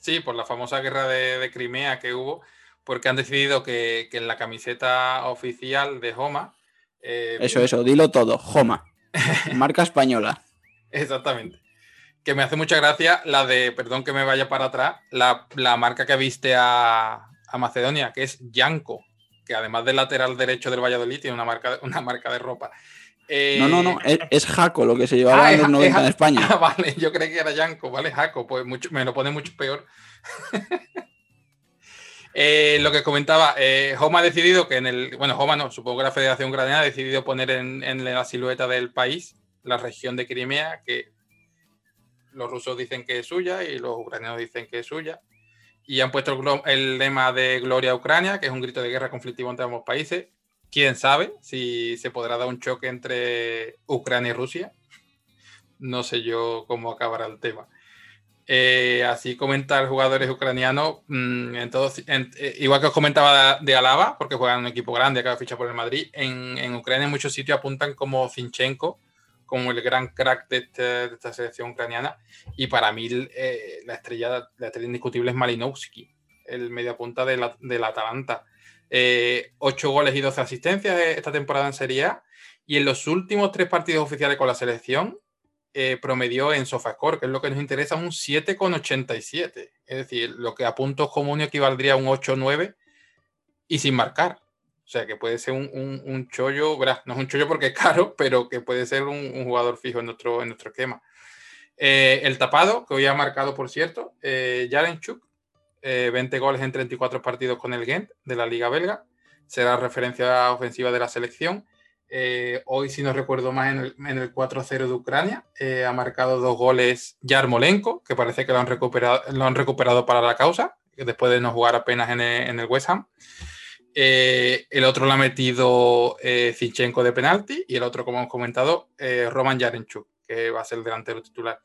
Sí, por la famosa guerra de, de Crimea que hubo, porque han decidido que, que, en la camiseta oficial de Homa. Eh, eso, eso, dilo todo, Homa. Marca española. Exactamente. Que me hace mucha gracia la de, perdón que me vaya para atrás, la, la marca que viste a, a, Macedonia, que es Yanko, que además del lateral derecho del Valladolid tiene una marca, una marca de ropa. Eh... No, no, no, es, es, Jaco lo que se llevaba ah, en los 90 es, en España. Ah, vale, yo creí que era Yanko, ¿vale? Jaco, pues mucho, me lo pone mucho peor. eh, lo que comentaba, eh, Homa ha decidido que en el, bueno, Homa no, supongo que la Federación Ucraniana ha decidido poner en, en la silueta del país la región de Crimea, que los rusos dicen que es suya y los ucranianos dicen que es suya. Y han puesto el, lema de Gloria a Ucrania, que es un grito de guerra conflictivo entre ambos países. Quién sabe si se podrá dar un choque entre Ucrania y Rusia. No sé yo cómo acabará el tema. Eh, así comentar jugadores ucranianos, mmm, en todos, en, eh, igual que os comentaba de, de, Alaba, porque juegan un equipo grande, acaba de fichar por el Madrid, en, en Ucrania en muchos sitios apuntan como Zinchenko, como el gran crack de, este, de esta selección ucraniana. Y para mí eh, la, estrella, la estrella indiscutible es Malinowski, el mediapunta de la, de la Atalanta. Eh, 8 goles y 12 asistencias esta temporada en Serie A. Y en los últimos tres partidos oficiales con la selección, eh, promedió en SofaScore, que es lo que nos interesa, un 7,87. Es decir, lo que a puntos comunes equivaldría a un 8,9 y sin marcar. O sea, que puede ser un, un, un chollo, ¿verdad? no es un chollo porque es caro, pero que puede ser un, jugador fijo en nuestro, en nuestro esquema. Eh, el tapado, que hoy ha marcado, por cierto, eh, Jarenchuk, eh, 20 goles en 34 partidos con el Gent de la Liga Belga, será referencia ofensiva de la selección. Eh, hoy, si no recuerdo más, en el, en el 4-0 de Ucrania, eh, ha marcado dos goles Yarmolenko, que parece que lo han recuperado, lo han recuperado para la causa, después de no jugar apenas en el, en el West Ham. Eh, el otro lo ha metido eh, Zinchenko de penalti y el otro, como hemos comentado, eh, Roman Yarenchuk, que va a ser el delantero titular.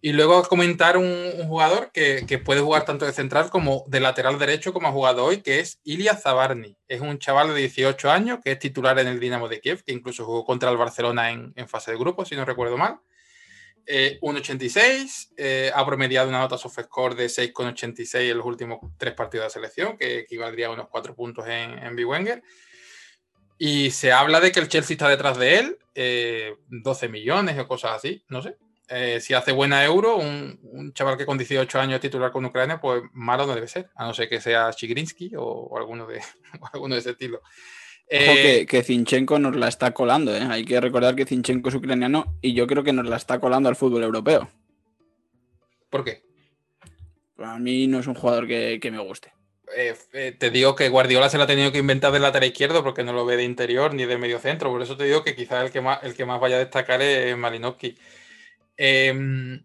Y luego comentar un, jugador que, puede jugar tanto de central como de lateral derecho, como ha jugado hoy, que es Ilya Zabarny. Es un chaval de 18 años que es titular en el Dinamo de Kiev, que incluso jugó contra el Barcelona en, fase de grupo, si no recuerdo mal. 1,86, eh, ha promediado una nota SoftScore de 6,86 en los últimos tres partidos de selección, que equivaldría a unos 4 puntos en, en Wenger. Y se habla de que el Chelsea está detrás de él, 12 eh, millones o cosas así, no sé. Eh, si hace buena euro, un, chaval que con 18 años titular con Ucrania, pues malo no debe ser, a no ser que sea Chigrinsky o, alguno, de, alguno de ese estilo. Eh, que, Zinchenko nos la está colando, ¿eh? hay que recordar que Zinchenko es ucraniano y yo creo que nos la está colando al fútbol europeo. ¿Por qué? A mí no es un jugador que, me guste. te digo que Guardiola se la ha tenido que inventar del lateral izquierdo porque no lo ve de interior ni de medio centro. Por eso te digo que quizás el que más, el que más vaya a destacar es Malinowski. Em,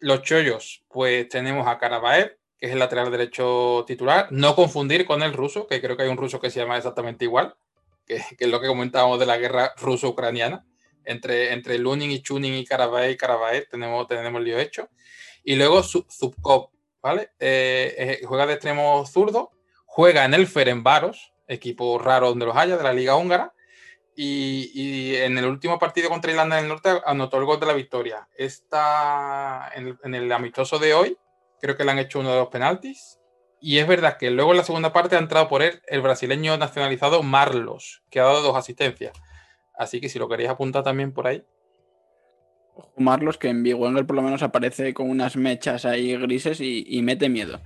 los chollos, pues tenemos a Karavaev, que es el lateral derecho titular. No confundir con el ruso, que creo que hay un ruso que se llama exactamente igual, que, es lo que comentábamos de la guerra ruso-ucraniana. Entre, entre Lunin y Chunin y Karavaev y Karavaev tenemos, tenemos lío hecho. Y luego Zubkov, ¿vale? Eh, eh, juega de extremo zurdo, juega en el Ferenbaros, equipo raro donde los haya, de la Liga Húngara y, en el último partido contra Irlanda del Norte anotó el gol de la victoria. Está en el, amistoso de hoy, creo que le han hecho uno de los penaltis. Y es verdad que luego en la segunda parte ha entrado por él el brasileño nacionalizado Marlos, que ha dado dos asistencias. Así que si lo queréis apuntar también por ahí. Marlos, que en Vigo por lo menos aparece con unas mechas ahí grises y mete miedo.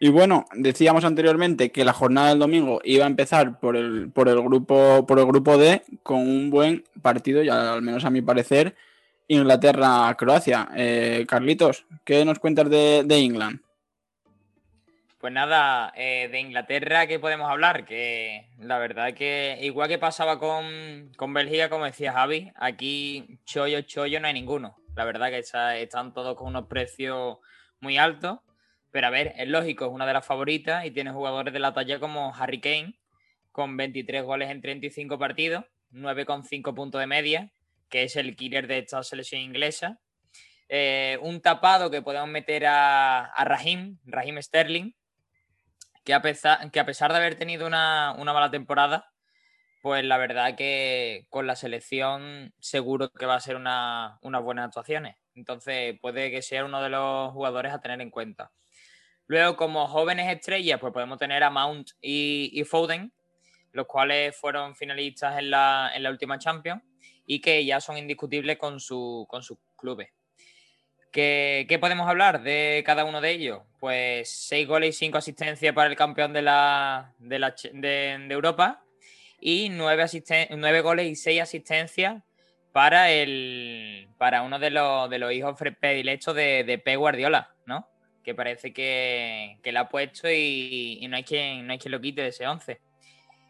Y bueno, decíamos anteriormente que la jornada del domingo iba a empezar por el, por el, grupo, por el grupo D con un buen partido, ya al menos a mi parecer, Inglaterra-Croacia. Eh, Carlitos, ¿qué nos cuentas de, de England? Pues nada, eh, de Inglaterra, ¿qué podemos hablar? Que la verdad que igual que pasaba con, con Bélgica, como decía Javi, aquí chollo, chollo no hay ninguno. La verdad que están todos con unos precios muy altos pero a ver, es lógico, es una de las favoritas y tiene jugadores de la talla como Harry Kane, con 23 goles en 35 partidos, 9,5 puntos de media, que es el killer de esta selección inglesa. Eh, un tapado que podemos meter a, a Raheem, Raheem Sterling, que a, pesar, que a pesar de haber tenido una, mala temporada, pues la verdad que con la selección seguro que va a ser una, unas buenas actuaciones. Entonces puede que sea uno de los jugadores a tener en cuenta. Luego, como jóvenes estrellas, pues podemos tener a Mount y, Foden, los cuales fueron finalistas en la, última Champions y que ya son indiscutibles con, su, con sus clubes. ¿Qué, podemos hablar de cada uno de ellos? Pues seis goles y cinco asistencias para el campeón de, la, de, Europa y nueve, nueve goles y seis asistencias para, el, para uno de los, de los hijos predilectos de, de P. Guardiola, ¿no? que parece que, que la ha puesto y, no, hay quien, no hay quien lo quite de ese 11.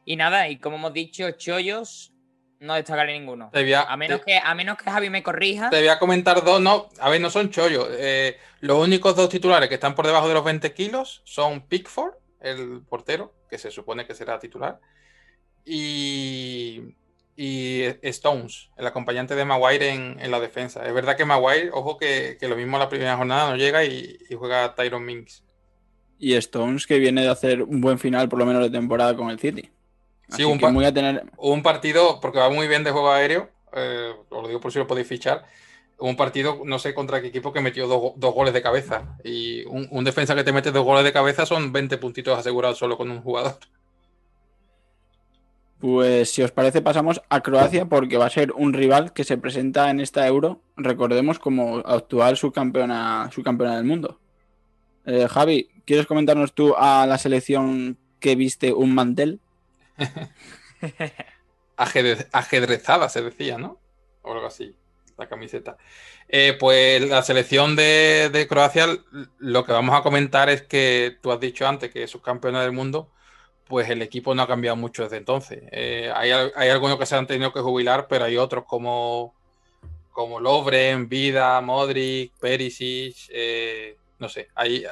Y nada, y como hemos dicho, chollos no destacaré ninguno. a, menos que, a menos que Javi me corrija. Te voy a comentar dos, no, a ver, no son chollos. Eh, los únicos dos titulares que están por debajo de los 20 kilos son Pickford, el portero, que se supone que será titular, y, y Stones, el acompañante de Maguire en, la defensa. Es verdad que Maguire, ojo que, lo mismo la primera jornada no llega y, juega Tyron Minks. Y Stones que viene de hacer un buen final por lo menos de temporada con el City. Sí, un, tener... un partido, porque va muy bien de juego aéreo, eh, os lo digo por si lo podéis fichar, un partido, no sé contra qué equipo, que metió dos, goles de cabeza. Y un, un, defensa que te mete dos goles de cabeza son 20 puntitos asegurados solo con un jugador. Pues si os parece pasamos a Croacia porque va a ser un rival que se presenta en esta Euro, recordemos como actual subcampeona, subcampeona del mundo. Eh, Javi, ¿quieres comentarnos tú a la selección que viste un mantel? ajedrezada se decía, ¿no? O algo así, la camiseta. Eh, pues la selección de, Croacia, lo que vamos a comentar es que tú has dicho antes que es subcampeona del mundo pues el equipo no ha cambiado mucho desde entonces. Eh, hay, algunos que se han tenido que jubilar, pero hay otros como, como Lovren, Vida, Modric, Perisic, eh, no sé, hay, eh,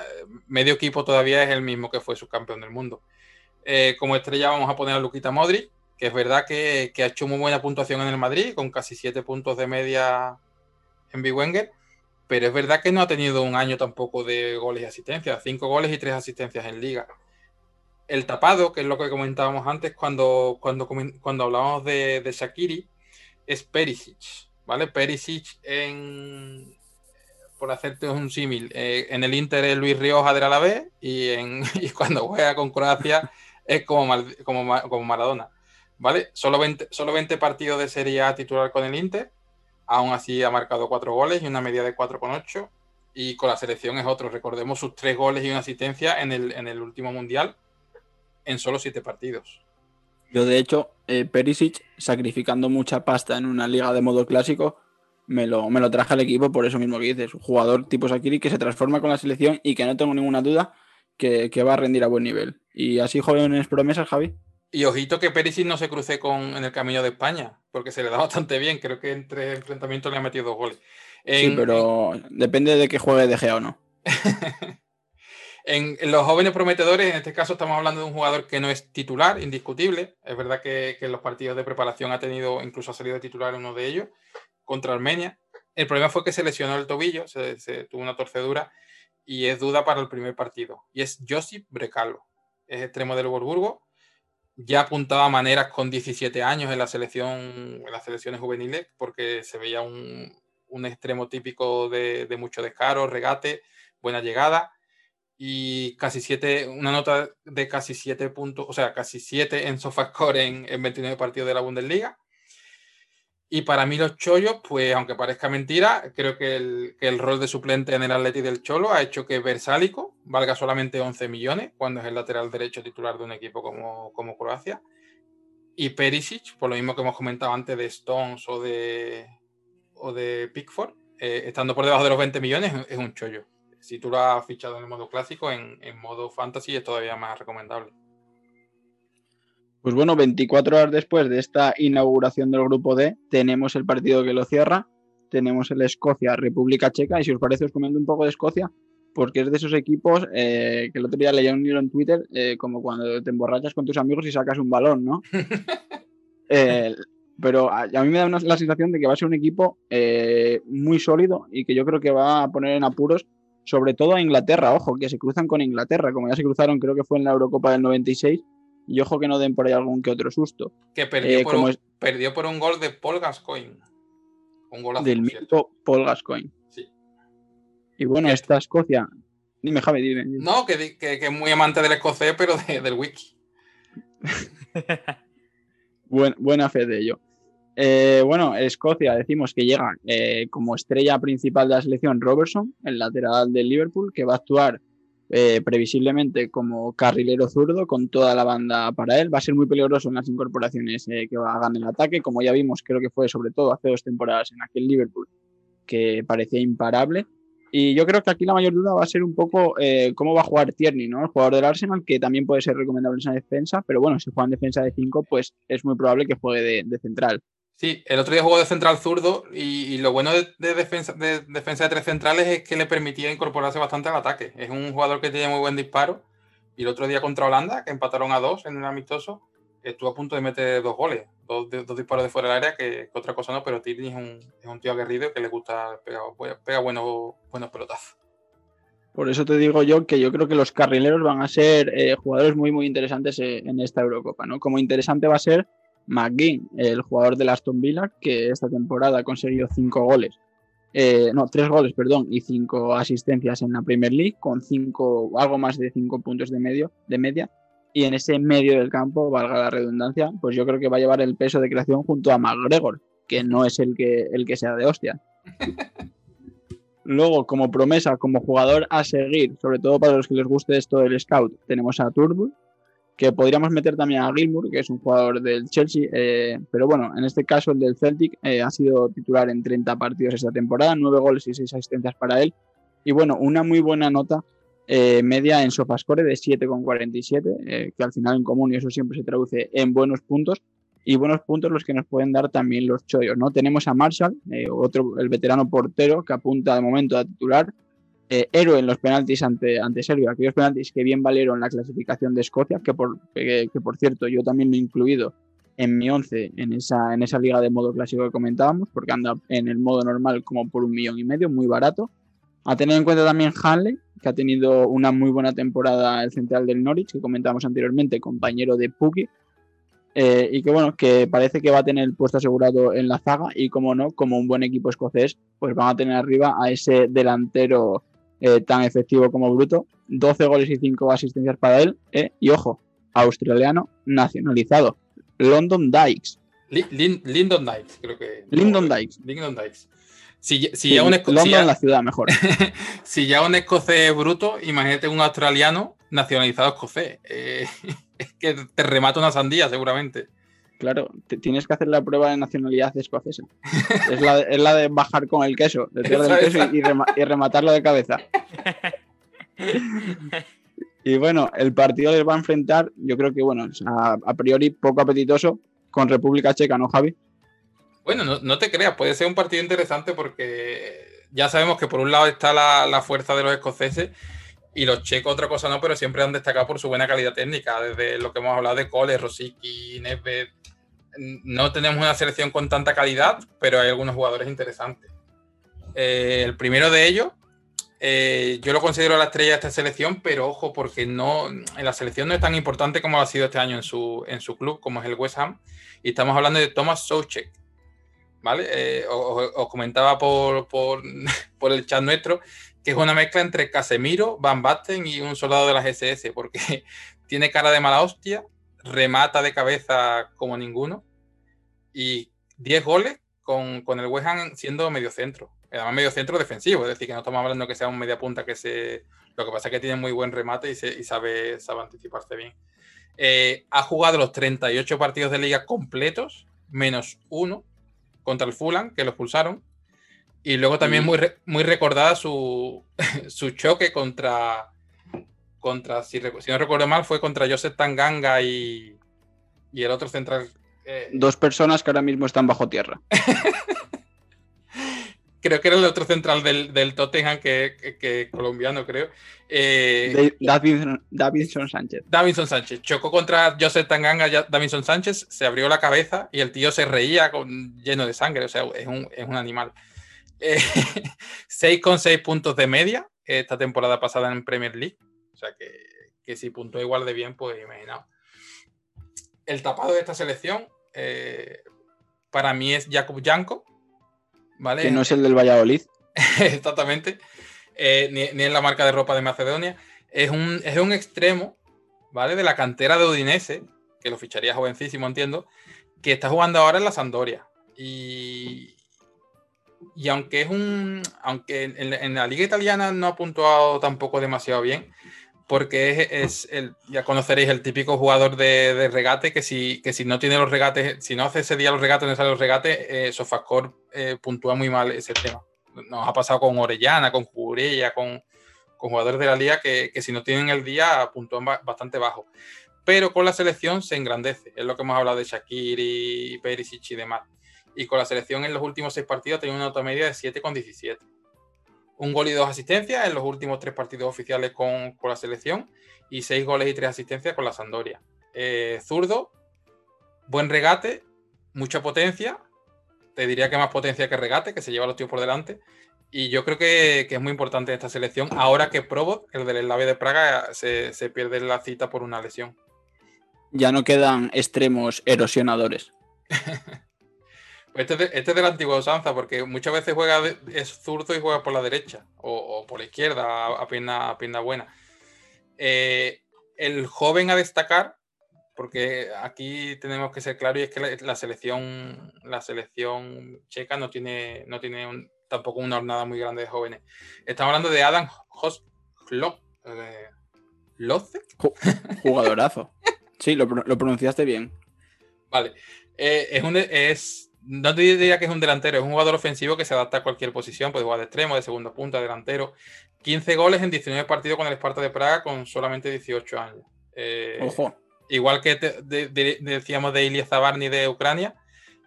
medio equipo todavía es el mismo que fue su campeón del mundo. Eh, como estrella vamos a poner a Luquita Modric, que es verdad que, ha hecho muy buena puntuación en el Madrid, con casi 7 puntos de media en Wenger, pero es verdad que no ha tenido un año tampoco de goles y asistencias, 5 goles y 3 asistencias en liga. El tapado, que es lo que comentábamos antes cuando, cuando, cuando hablábamos de, de Shakiri, es Perisic, ¿vale? Perisic en, por hacerte un símil, eh, en el Inter es Luis Rioja de la B y, y cuando juega con Croacia es como, como, como Maradona. ¿vale? Solo 20, solo 20 partidos de Serie A titular con el Inter, aún así ha marcado 4 goles y una media de 4,8. Y con la selección es otro. Recordemos sus 3 goles y una asistencia en el, en el último mundial en solo 7 partidos. Yo, de hecho, eh, Perisic, sacrificando mucha pasta en una liga de modo clásico, me lo, me lo traje al equipo por eso mismo que dices. Jugador tipo Sakiri que se transforma con la selección y que no tengo ninguna duda que, que va a rendir a buen nivel. Y así jóvenes promesas, Javi. Y ojito que Perisic no se cruce con, en el camino de España, porque se le da bastante bien. Creo que entre enfrentamientos le ha metido dos goles. sí, pero depende de que juegue de Gea o no. en, los jóvenes prometedores, en este caso estamos hablando de un jugador que no es titular, indiscutible. Es verdad que, en los partidos de preparación ha tenido, incluso ha salido de titular uno de ellos, contra Armenia. El problema fue que se lesionó el tobillo, se, se tuvo una torcedura y es duda para el primer partido. Y es Josip Brecalo, es extremo del Borburgo ya apuntaba maneras con 17 años en la selección, en las selecciones juveniles, porque se veía un, extremo típico de, mucho descaro, regate, buena llegada y casi 7, una nota de casi 7 puntos, o sea, casi 7 en SofaScore en, en 29 partidos de la Bundesliga. Y para mí los chollos, pues aunque parezca mentira, creo que el, rol de suplente en el Atleti del Cholo ha hecho que Versálico valga solamente 11 millones cuando es el lateral derecho titular de un equipo como, Croacia. Y Perisic, por lo mismo que hemos comentado antes de Stones o de, Pickford, eh, estando por debajo de los 20 millones, es un chollo. Si tú lo has fichado en el modo clásico, en modo fantasy es todavía más recomendable. Pues bueno, 24 horas después de esta inauguración del grupo D, tenemos el partido que lo cierra, tenemos el Escocia-República Checa, y si os parece os comento un poco de Escocia, porque es de esos equipos eh, que el otro día leía un hilo en Twitter, eh, como cuando te emborrachas con tus amigos y sacas un balón, ¿no? Eh, pero a, mí me da la sensación de que va a ser un equipo muy sólido y que yo creo que va a poner en apuros sobre todo a Inglaterra, ojo, que se cruzan con Inglaterra, como ya se cruzaron, creo que fue en la Eurocopa del 96, y ojo que no den por ahí algún que otro susto. Que perdió, eh, por, un, perdió por un gol de Paul Gascoigne. Un gol Del mítico Paul Gascoigne. Sí. Y bueno, esta Escocia. Dime, Javi, dime. No, que, es muy amante del escocés, pero del wiki. buena fe de ello. Eh, bueno, Escocia decimos que llega eh, como estrella principal de la selección Robertson, el lateral del Liverpool, que va a actuar eh, previsiblemente como carrilero zurdo con toda la banda para él. Va a ser muy peligroso en las incorporaciones eh, que hagan el ataque, como ya vimos, creo que fue sobre todo hace dos temporadas en aquel Liverpool que parecía imparable. Y yo creo que aquí la mayor duda va a ser un poco eh, cómo va a jugar Tierney, ¿no? El jugador del Arsenal, que también puede ser recomendable en esa defensa, pero bueno, si juega en defensa de 5, pues es muy probable que juegue de central. Sí, el otro día jugó de central zurdo y, lo bueno de, defensa, de, defensa de tres centrales es que le permitía incorporarse bastante al ataque. Es un jugador que tiene muy buen disparo. Y el otro día contra Holanda, que empataron a dos en un amistoso, estuvo a punto de meter dos goles, dos, disparos de fuera del área, que, otra cosa no, pero Tierney es un, tío aguerrido que le gusta pegar, buenos, buenos pelotazos. Por eso te digo yo que yo creo que los carrileros van a ser eh, jugadores muy, muy interesantes eh, en esta Eurocopa, ¿no? Como interesante va a ser McGinn, el jugador del Aston Villa, que esta temporada ha conseguido cinco goles, eh, no, tres goles, perdón, y cinco asistencias en la Premier League, con cinco, algo más de cinco puntos de, medio, de media. Y en ese medio del campo, valga la redundancia, pues yo creo que va a llevar el peso de creación junto a McGregor, que no es el que, el que sea de hostia. Luego, como promesa, como jugador a seguir, sobre todo para los que les guste esto del scout, tenemos a Turbo, que podríamos meter también a Gilmour, que es un jugador del Chelsea, eh, pero bueno, en este caso el del Celtic eh, ha sido titular en 30 partidos esta temporada, 9 goles y 6 asistencias para él. Y bueno, una muy buena nota eh, media en Sofascore de 7,47, que al final en común y eso siempre se traduce en buenos puntos. Y buenos puntos los que nos pueden dar también los chollos, ¿no? Tenemos a Marshall, otro, el veterano portero, que apunta de momento a titular, eh, héroe en los penaltis ante, ante Serbia, aquellos penaltis que bien valieron la clasificación de Escocia, que por, que, por cierto yo también lo he incluido en mi 11 en esa, en esa liga de modo clásico que comentábamos, porque anda en el modo normal como por un millón y medio, muy barato. A tener en cuenta también Hanley, que ha tenido una muy buena temporada el central del Norwich, que comentábamos anteriormente, compañero de Puki, eh, y que bueno, que parece que va a tener el puesto asegurado en la zaga y como no, como un buen equipo escocés, pues van a tener arriba a ese delantero eh, tan efectivo como bruto, 12 goles y 5 asistencias para él, eh, y ojo, australiano nacionalizado, London Dykes. Lindon Dykes, creo que. Lindon Dykes. Lindon Dykes. Si, ya un London la ciudad, mejor. si ya un escocés bruto, imagínate un australiano nacionalizado escocés. Eh, es que te remata una sandía, seguramente. Claro, tienes que hacer la prueba de nacionalidad escocesa. es, la, de bajar con el queso, de el queso y, rematarlo de cabeza. y bueno, el partido les va a enfrentar, yo creo que, bueno, a, priori poco apetitoso con República Checa, ¿no, Javi? Bueno, no, te creas, puede ser un partido interesante porque ya sabemos que por un lado está la, fuerza de los escoceses y los checos otra cosa no, pero siempre han destacado por su buena calidad técnica, desde lo que hemos hablado de Cole, Rosicki, Nedved. No tenemos una selección con tanta calidad, pero hay algunos jugadores interesantes. Eh, el primero de ellos, eh, yo lo considero la estrella de esta selección, pero ojo, porque no, en la selección no es tan importante como ha sido este año en su, en su club, como es el West Ham. Y estamos hablando de Thomas Soucek, ¿vale? Eh, os, comentaba por, por, el chat nuestro que es una mezcla entre Casemiro, Van Basten y un soldado de las SS, porque tiene cara de mala hostia, remata de cabeza como ninguno y 10 goles con, el West Ham siendo medio centro. Además, medio centro defensivo, es decir, que no estamos hablando que sea un media punta que se. Lo que pasa es que tiene muy buen remate y, se, sabe, sabe anticiparse bien. Eh, ha jugado los 38 partidos de liga completos, menos uno, contra el Fulham, que lo expulsaron. Y luego también muy, muy recordada su, su choque contra, contra si, no recuerdo mal, fue contra Joseph Tanganga y, y el otro central. Eh, Dos personas que ahora mismo están bajo tierra. creo que era el otro central del, del Tottenham, que, que, colombiano, creo. Eh, Davidson, Sánchez. Davidson Sánchez. Chocó contra Joseph Tanganga, Davidson Sánchez, se abrió la cabeza y el tío se reía con, lleno de sangre. O sea, es un, es un animal. Eh, 6,6 puntos de media esta temporada pasada en Premier League. O sea, que, que si puntó igual de bien, pues imaginaos. El tapado de esta selección, eh, para mí es Jakub Janko que no es el del Valladolid. Exactamente. Eh, ni, ni, en la marca de ropa de Macedonia. Es un, es un extremo, ¿vale? De la cantera de Udinese, que lo ficharía jovencísimo, entiendo, que está jugando ahora en la Sandoria. Y, y aunque es un. Aunque en, en, la liga italiana no ha puntuado tampoco demasiado bien, porque es, el, ya conoceréis el típico jugador de, regate que si, que si no tiene los regates, si no hace ese día los regates, no sale los regates, eh, Sofascore eh, puntúa muy mal ese tema. Nos ha pasado con Orellana, con Jurella, con, con jugadores de la liga que, que, si no tienen el día puntúan bastante bajo. Pero con la selección se engrandece. Es lo que hemos hablado de Shakiri, Perisic y demás. Y con la selección en los últimos seis partidos tiene una nota media de 7,17 un gol y dos asistencias en los últimos tres partidos oficiales con, la selección y seis goles y tres asistencias con la Sandoria. Eh, zurdo, buen regate, mucha potencia, te diría que más potencia que regate, que se lleva los tíos por delante. Y yo creo que, es muy importante esta selección, ahora que Probot, el del Eslave de Praga, se, se pierde la cita por una lesión. Ya no quedan extremos erosionadores. Este, este, es de la antigua usanza, porque muchas veces juega es zurdo y juega por la derecha o, por la izquierda a, pierna, buena. Eh, el joven a destacar, porque aquí tenemos que ser claros, y es que la, selección, la selección checa no tiene, no tiene tampoco una jornada muy grande de jóvenes. Estamos hablando de Adam Hoslok. Eh, Jugadorazo. Sí, lo, pronunciaste bien. Vale. Eh, es, un, es no te diría que es un delantero, es un jugador ofensivo que se adapta a cualquier posición, puede jugar de extremo, de segunda punta, delantero. 15 goles en 19 partidos con el Esparta de Praga con solamente 18 años. Eh, Ojo. Igual que decíamos de Ilya Zabarni de Ucrania,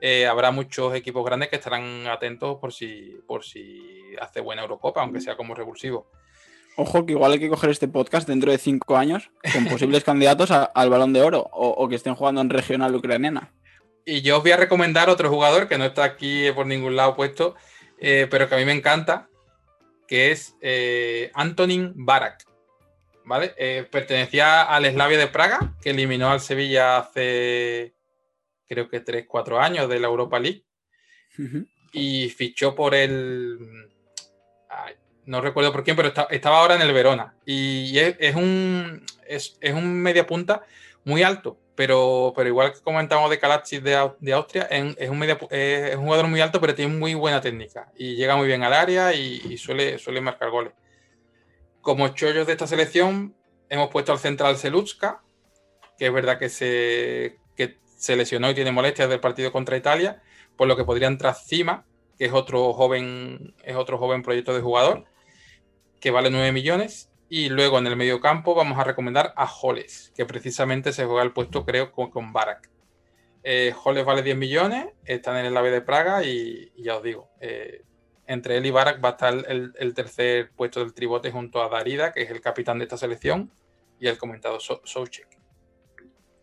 eh, habrá muchos equipos grandes que estarán atentos por si, por si hace buena Eurocopa, aunque sea como revulsivo. Ojo que igual hay que coger este podcast dentro de cinco años con posibles candidatos a- al balón de oro o, o que estén jugando en regional ucraniana. Y yo os voy a recomendar otro jugador que no está aquí por ningún lado puesto, eh, pero que a mí me encanta, que es eh, Antonin Barak. ¿Vale? Eh, pertenecía al Slavia de Praga, que eliminó al Sevilla hace creo que 3-4 años de la Europa League. Y fichó por el. ay, no recuerdo por quién, pero está- estaba ahora en el Verona. Y es, es un, es, es un media punta muy alto, pero, pero igual que comentábamos de Kalachis de, Au- de Austria, es, un jugador muy alto, pero tiene muy buena técnica y llega muy bien al área y, y suele, suele marcar goles. Como chollos de esta selección, hemos puesto al central Selutska, que es verdad que se, que se lesionó y tiene molestias del partido contra Italia, por lo que podría entrar Cima, que es otro joven, es otro joven proyecto de jugador, que vale 9 millones. Y luego en el medio campo vamos a recomendar a Holes, que precisamente se juega el puesto, creo, con, con Barak. Eh, vale 10 millones, está en el AVE de Praga y, ya os digo, eh, entre él y Barak va a estar el, tercer puesto del tribote junto a Darida, que es el capitán de esta selección, y el comentado So- Soucek.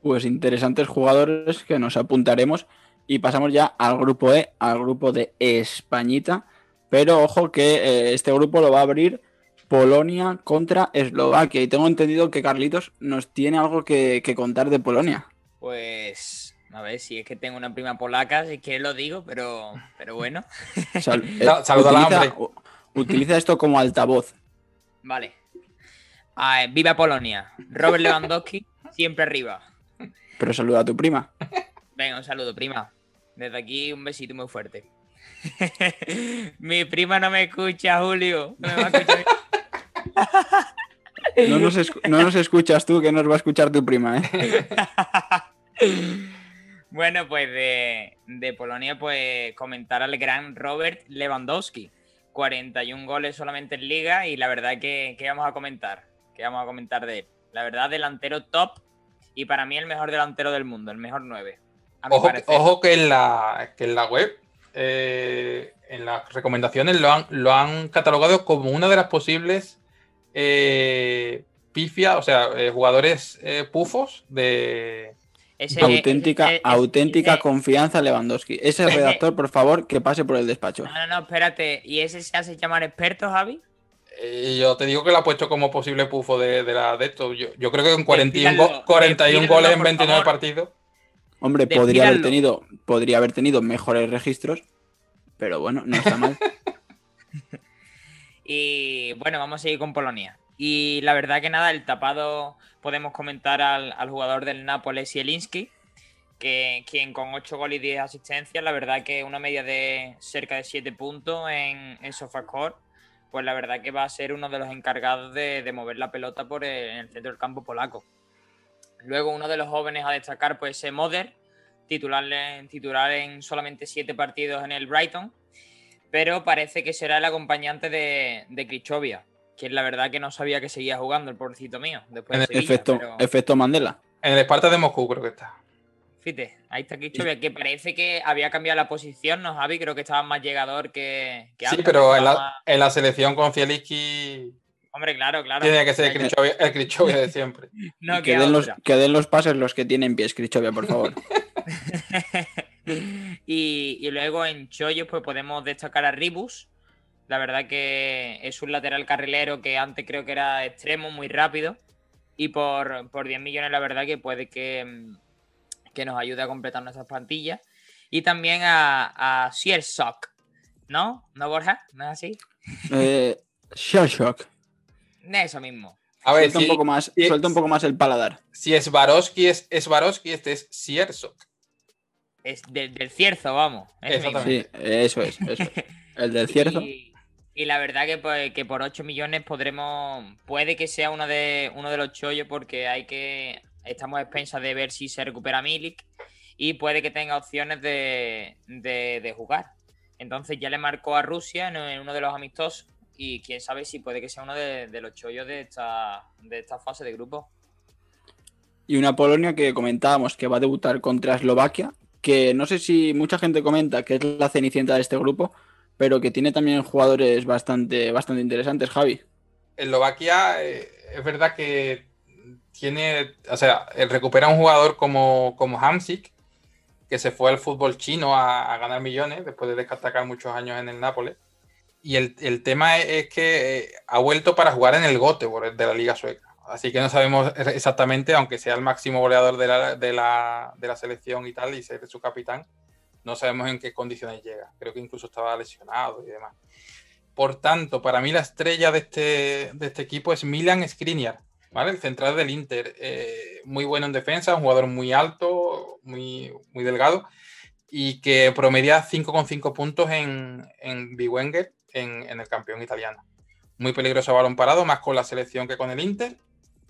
Pues interesantes jugadores que nos apuntaremos y pasamos ya al grupo E, al grupo de Españita. Pero ojo que eh, este grupo lo va a abrir Polonia contra Eslovaquia. Y tengo entendido que Carlitos nos tiene algo que, que contar de Polonia. Pues, a ver, si es que tengo una prima polaca, si quieres lo digo, pero, pero bueno. Sal- eh, utiliza, utiliza esto como altavoz. Vale. Ah, viva Polonia. Robert Lewandowski, siempre arriba. Pero saluda a tu prima. Venga, un saludo, prima. Desde aquí un besito muy fuerte. Mi prima no me escucha, Julio. No me va a escuchar. No nos, no nos escuchas tú, que nos va a escuchar tu prima, ¿eh? Bueno, pues de, de Polonia, pues comentar al gran Robert Lewandowski. 41 goles solamente en liga y la verdad que, que vamos a comentar. Que vamos a comentar de él. La verdad, delantero top y para mí el mejor delantero del mundo, el mejor 9. A mi Ojo, ojo que en la, que en la web, eh, en las recomendaciones, lo han, lo han catalogado como una de las posibles eh, pifia, o sea, eh, jugadores eh, pufos de. Ese- auténtica, ese- ese- auténtica ese- confianza Lewandowski. Ese redactor, por favor, que pase por el despacho. No, no, no, espérate. ¿Y ese se hace llamar experto, Javi? yo te digo que lo ha puesto como posible pufo de, de la de esto. Yo, yo creo que con 41, Despídanlo, go- 41 despídanlo, goles en por 29 favor. partidos. Hombre, podría haber, tenido, podría haber tenido mejores registros, pero bueno, no está mal. Y bueno, vamos a seguir con Polonia. Y la verdad que nada, el tapado podemos comentar al, al jugador del Nápoles, Zielinski, que quien con 8 goles y 10 asistencias, la verdad que una media de cerca de 7 puntos en, en SofaScore, pues la verdad que va a ser uno de los encargados de, de mover la pelota por el, en el centro del campo polaco. Luego uno de los jóvenes a destacar, pues es Moder, titular, titular en solamente 7 partidos en el Brighton, pero parece que será el acompañante de, de Krichovia, que la verdad que no sabía que seguía jugando el pobrecito mío. Después de En el Sevilla, efecto, pero- efecto Mandela. En el Esparta de Moscú, creo que está. Fíjate, ahí está Krichovia, que parece que había cambiado la posición, ¿no, Javi? Creo que estaba más llegador que, que Sí, antes, pero en la, más- en la selección con Zielinski Hombre, claro, claro. tiene que ser el Krichovia, el Krichovia de siempre. no que, den los, que den los pases los que tienen pies, Krichovia, por favor. y, y luego en Chollos pues podemos destacar a Ribus. La verdad que es un lateral carrilero que antes creo que era extremo, muy rápido. Y por, por 10 millones la verdad que puede que, mm, que nos ayude a completar nuestras plantillas. Y también a, a Siersok, ¿no? ¿No, Borja? ¿No es así? Eh, shell shock. Eso mismo. A ver, Suelta, si, un poco más, suelta un poco más el paladar. si es Baroski, es, es Baroski, este es Siersok. Es del, del cierzo, vamos. Sí, eso es, eso es. El del cierzo. Y, y la verdad que, pues, que por 8 millones podremos. Puede que sea uno de, uno de los chollos porque hay que. Estamos a expensas de ver si se recupera Milik y puede que tenga opciones de, de- de jugar. Entonces ya le marcó a Rusia en, en uno de los amistosos y quién sabe si puede que sea uno de, de los chollos de esta, de esta fase de grupo. Y una Polonia que comentábamos que va a debutar contra Eslovaquia, que no sé si mucha gente comenta que es la cenicienta de este grupo, pero que tiene también jugadores bastante, bastante interesantes, Javi. Eslovaquia eh, es verdad que tiene, o sea, recupera un jugador como, como Hamsik, que se fue al fútbol chino a, ganar millones después de destacar muchos años en el Nápoles. Y el, tema es, que eh, ha vuelto para jugar en el Göteborg de la Liga Sueca. Así que no sabemos exactamente, aunque sea el máximo goleador de la, de la, de la selección y tal, y ser su capitán, no sabemos en qué condiciones llega. Creo que incluso estaba lesionado y demás. Por tanto, para mí la estrella de este, de este equipo es Milan Skriniar, ¿vale? El central del Inter. Eh, muy bueno en defensa, un jugador muy alto, muy, muy delgado, y que promedia 5,5 puntos en, en Biwenger, en, en el campeón italiano. Muy peligroso balón parado, más con la selección que con el Inter.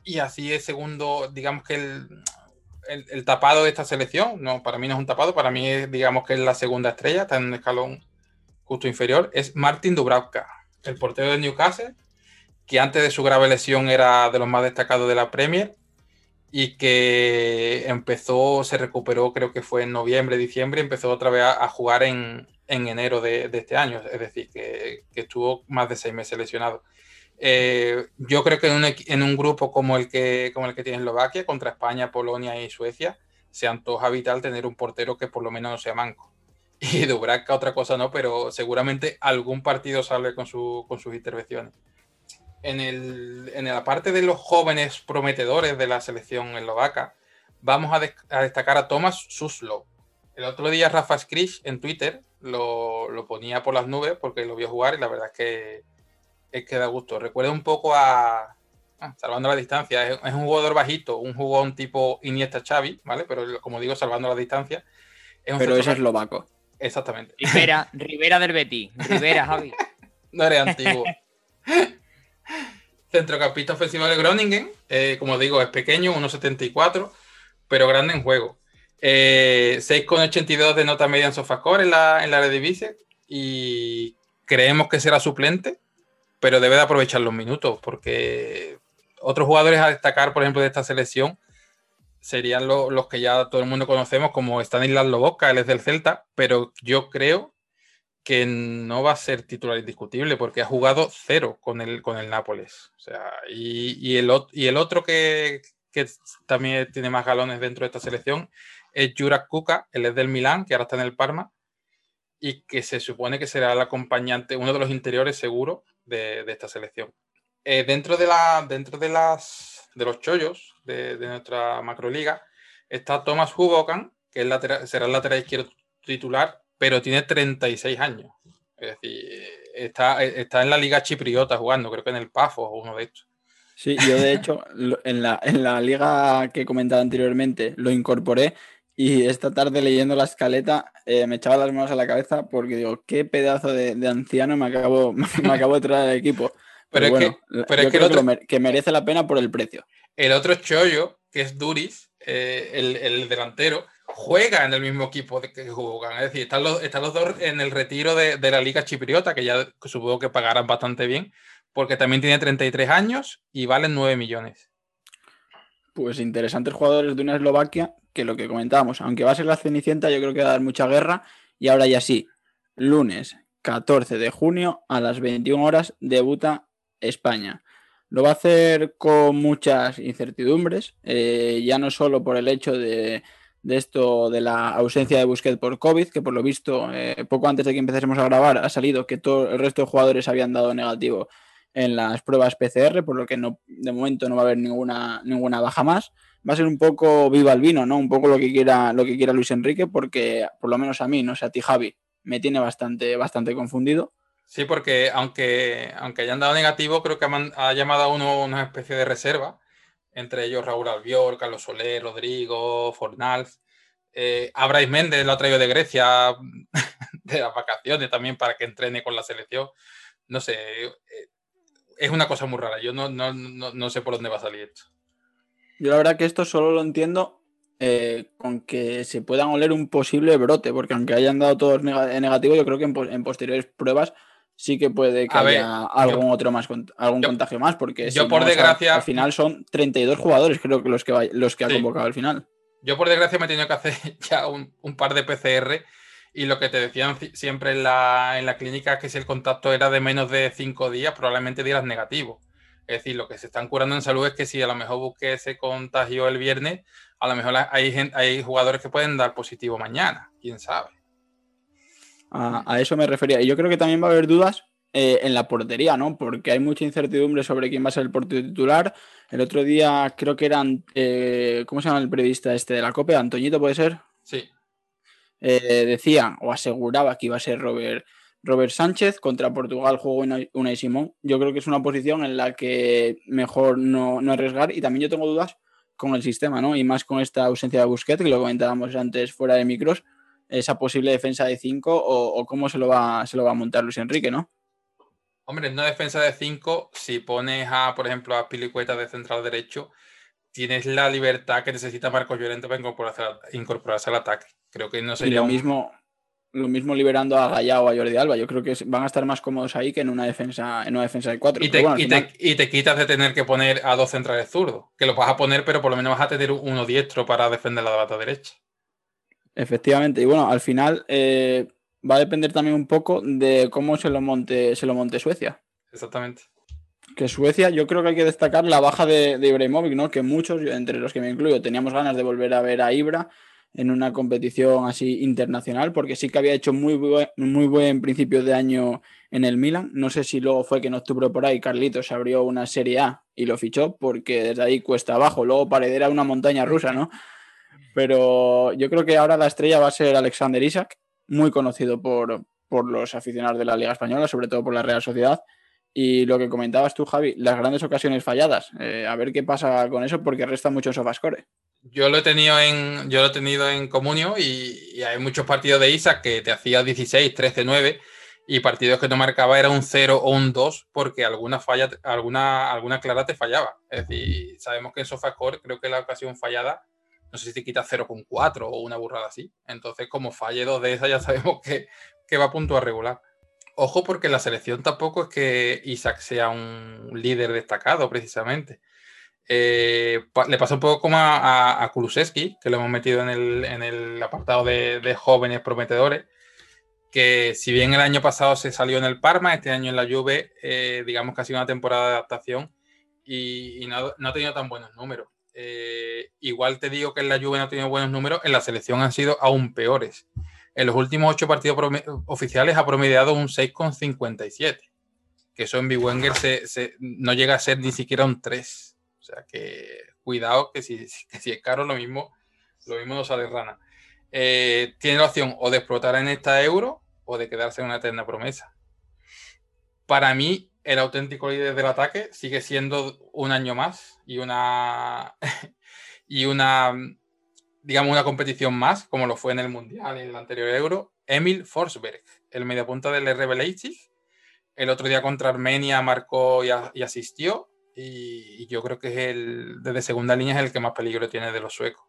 Y así es segundo, digamos que el, el, tapado de esta selección, no, para mí no es un tapado, para mí es, digamos que es la segunda estrella, está en un escalón justo inferior, es Martin Dubravka, el portero de Newcastle, que antes de su grave lesión era de los más destacados de la Premier y que empezó, se recuperó, creo que fue en noviembre, diciembre, empezó otra vez a, jugar en, enero de, este año, es decir, que, que estuvo más de seis meses lesionado. Eh, yo creo que en un, grupo como el, que, como el que tiene Eslovaquia, contra España, Polonia y Suecia, se antoja vital tener un portero que por lo menos no sea manco. Y Dubravka otra cosa no, pero seguramente algún partido sale con, su, con sus intervenciones. En, el, en la parte de los jóvenes prometedores de la selección eslovaca, vamos a, destacar a Thomas Suslow. El otro día Rafa Skrish en Twitter lo, lo ponía por las nubes porque lo vio jugar y la verdad es que es que da gusto. Recuerda un poco a. Ah, salvando la distancia, es, un jugador bajito, un jugón tipo Iniesta Xavi, ¿vale? Pero como digo, salvando la distancia. Pero es eslovaco. Exactamente. Rivera, Rivera del Betty. Rivera, Javi. no eres antiguo. Centrocampista ofensivo de Groningen, eh, como digo, es pequeño, 1,74, pero grande en juego. Eh, 6,82 de nota media en Sofascore en la, en la Eredivisie y creemos que será suplente pero debe de aprovechar los minutos, porque otros jugadores a destacar, por ejemplo, de esta selección, serían los que ya todo el mundo conocemos, como Stanislas Lobotka, él es del Celta, pero yo creo que no va a ser titular indiscutible porque ha jugado cero con el, con el Nápoles. O sea, y, el, y el otro que, que, también tiene más galones dentro de esta selección es Jurak Kuka, él es del Milán, que ahora está en el Parma, y que se supone que será el acompañante, uno de los interiores seguro de, esta selección. Eh, dentro de, la, dentro de, las, de los chollos de, nuestra macroliga está Thomas Hubokan, que es será el lateral izquierdo titular, pero tiene 36 años. Es decir, está, está en la liga chipriota jugando, creo que en el PAFO o uno de estos. Sí, yo de hecho en la, en la liga que he comentado anteriormente lo incorporé y esta tarde leyendo la escaleta eh, me echaba las manos a la cabeza porque digo, qué pedazo de, anciano me acabo, me acabo de traer al equipo. Pero, es que, pero es que, que, merece la pena por el precio. El otro chollo, que es Duris, eh, el, el, delantero, juega en el mismo equipo que juegan. Es decir, están los, están los dos en el retiro de, de, la Liga Chipriota, que ya supongo que pagarán bastante bien, porque también tiene 33 años y valen 9 millones. Pues interesantes jugadores de una Eslovaquia que lo que comentábamos, aunque va a ser la Cenicienta, yo creo que va a dar mucha guerra. Y ahora ya sí, lunes 14 de junio a las 21 horas debuta España. Lo va a hacer con muchas incertidumbres, eh, ya no solo por el hecho de, esto de la ausencia de Busquets por COVID, que por lo visto, eh, poco antes de que empecemos a grabar, ha salido que todo el resto de jugadores habían dado negativo en las pruebas PCR, por lo que no, de momento no va a haber ninguna, ninguna baja más va a ser un poco viva el vino, ¿no? Un poco lo que quiera, lo que quiera Luis Enrique, porque por lo menos a mí, no sé, a ti Javi, me tiene bastante, bastante confundido. Sí, porque aunque, aunque hayan dado negativo, creo que ha, llamado a uno una especie de reserva, entre ellos Raúl Albiol, Carlos Soler, Rodrigo, Fornals. Eh, Méndez lo ha traído de Grecia de las vacaciones también para que entrene con la selección. No sé, eh, es una cosa muy rara. Yo no, no, no sé por dónde va a salir esto. Yo la verdad que esto solo lo entiendo eh, con que se puedan oler un posible brote, porque aunque hayan dado todos negativo, yo creo que en, posteriores pruebas sí que puede que haya algún otro más, algún contagio más, porque yo por desgracia al final son 32 jugadores, creo que los que los que ha convocado al final. Yo por desgracia me he tenido que hacer ya un, par de PCR y lo que te decían siempre en la, en la clínica que si el contacto era de menos de 5 días, probablemente dieras negativo. Es decir, lo que se están curando en salud es que si a lo mejor Busquets se contagió el viernes, a lo mejor hay, hay jugadores que pueden dar positivo mañana, quién sabe. A, eso me refería. Y yo creo que también va a haber dudas eh, en la portería, ¿no? Porque hay mucha incertidumbre sobre quién va a ser el portero titular. El otro día creo que eran, eh, ¿cómo se llama el periodista este de la COPE? Antoñito, ¿puede ser? Sí. Eh, decía o aseguraba que iba a ser Robert, Robert Sánchez contra Portugal jugó una y Simón. Yo creo que es una posición en la que mejor no, no, arriesgar y también yo tengo dudas con el sistema, ¿no? Y más con esta ausencia de Busquets, que lo comentábamos antes fuera de micros, esa posible defensa de 5 o, cómo se lo, va, se lo va a montar Luis Enrique, ¿no? Hombre, en una defensa de 5, si pones a, por ejemplo, a Pilicueta de central derecho, tienes la libertad que necesita Marcos Llorente para incorporarse, al ataque. Creo que no sería. lo, mismo, lo mismo liberando a Gallá o a Jordi Alba. Yo creo que van a estar más cómodos ahí que en una defensa, en una defensa de 4. Y, te, quitas de tener que poner a dos centrales zurdos. Que lo vas a poner, pero por lo menos vas a tener uno diestro para defender la bata derecha. Efectivamente. Y bueno, al final. Eh, va a depender también un poco de cómo se lo monte, se lo monte Suecia. Exactamente. Que Suecia, yo creo que hay que destacar la baja de, de Ibrahimovic, ¿no? Que muchos, entre los que me incluyo, teníamos ganas de volver a ver a Ibra en una competición así internacional, porque sí que había hecho muy buen, muy buen principio de año en el Milan. No sé si luego fue que en octubre por ahí Carlitos abrió una Serie A y lo fichó, porque desde ahí cuesta abajo. Luego paredera una montaña rusa, ¿no? Pero yo creo que ahora la estrella va a ser Alexander Isaac, muy conocido por, los aficionados de la Liga Española, sobre todo por la Real Sociedad. Y lo que comentabas tú, Javi, las grandes ocasiones falladas. Eh, a ver qué pasa con eso, porque resta mucho sofascore. Yo lo he tenido en, yo lo he tenido en comunio y, hay muchos partidos de Isaac que te hacía 16, 13, 9 y partidos que no marcaba era un 0 o un 2 porque alguna falla, alguna, alguna clara te fallaba. Es decir, sabemos que en Sofascore creo que la ocasión fallada no sé si te quita 0,4 o una burrada así. Entonces, como falle dos de esas, ya sabemos que, va a puntuar regular. Ojo, porque la selección tampoco es que Isaac sea un líder destacado, precisamente. Eh, le pasa un poco como a, a, Kulusevski, que lo hemos metido en el, apartado de, jóvenes prometedores, que si bien el año pasado se salió en el Parma, este año en la Juve, eh, digamos que ha sido una temporada de adaptación y, no, no, ha tenido tan buenos números. Eh, igual te digo que en la Juve no ha tenido buenos números, en la selección han sido aún peores. En los últimos ocho partidos oficiales ha promediado un 6,57, que eso en Biwenger se, no llega a ser ni siquiera un 3. O sea que cuidado, que si, es caro lo mismo, lo mismo no sale rana. Eh, tiene la opción o de explotar en esta euro o de quedarse en una eterna promesa. Para mí, el auténtico líder del ataque sigue siendo un año más y una y una digamos una competición más como lo fue en el mundial en el anterior Euro Emil Forsberg el mediapunta del RB Leipzig el otro día contra Armenia marcó y, asistió y, yo creo que es el desde segunda línea es el que más peligro tiene de los suecos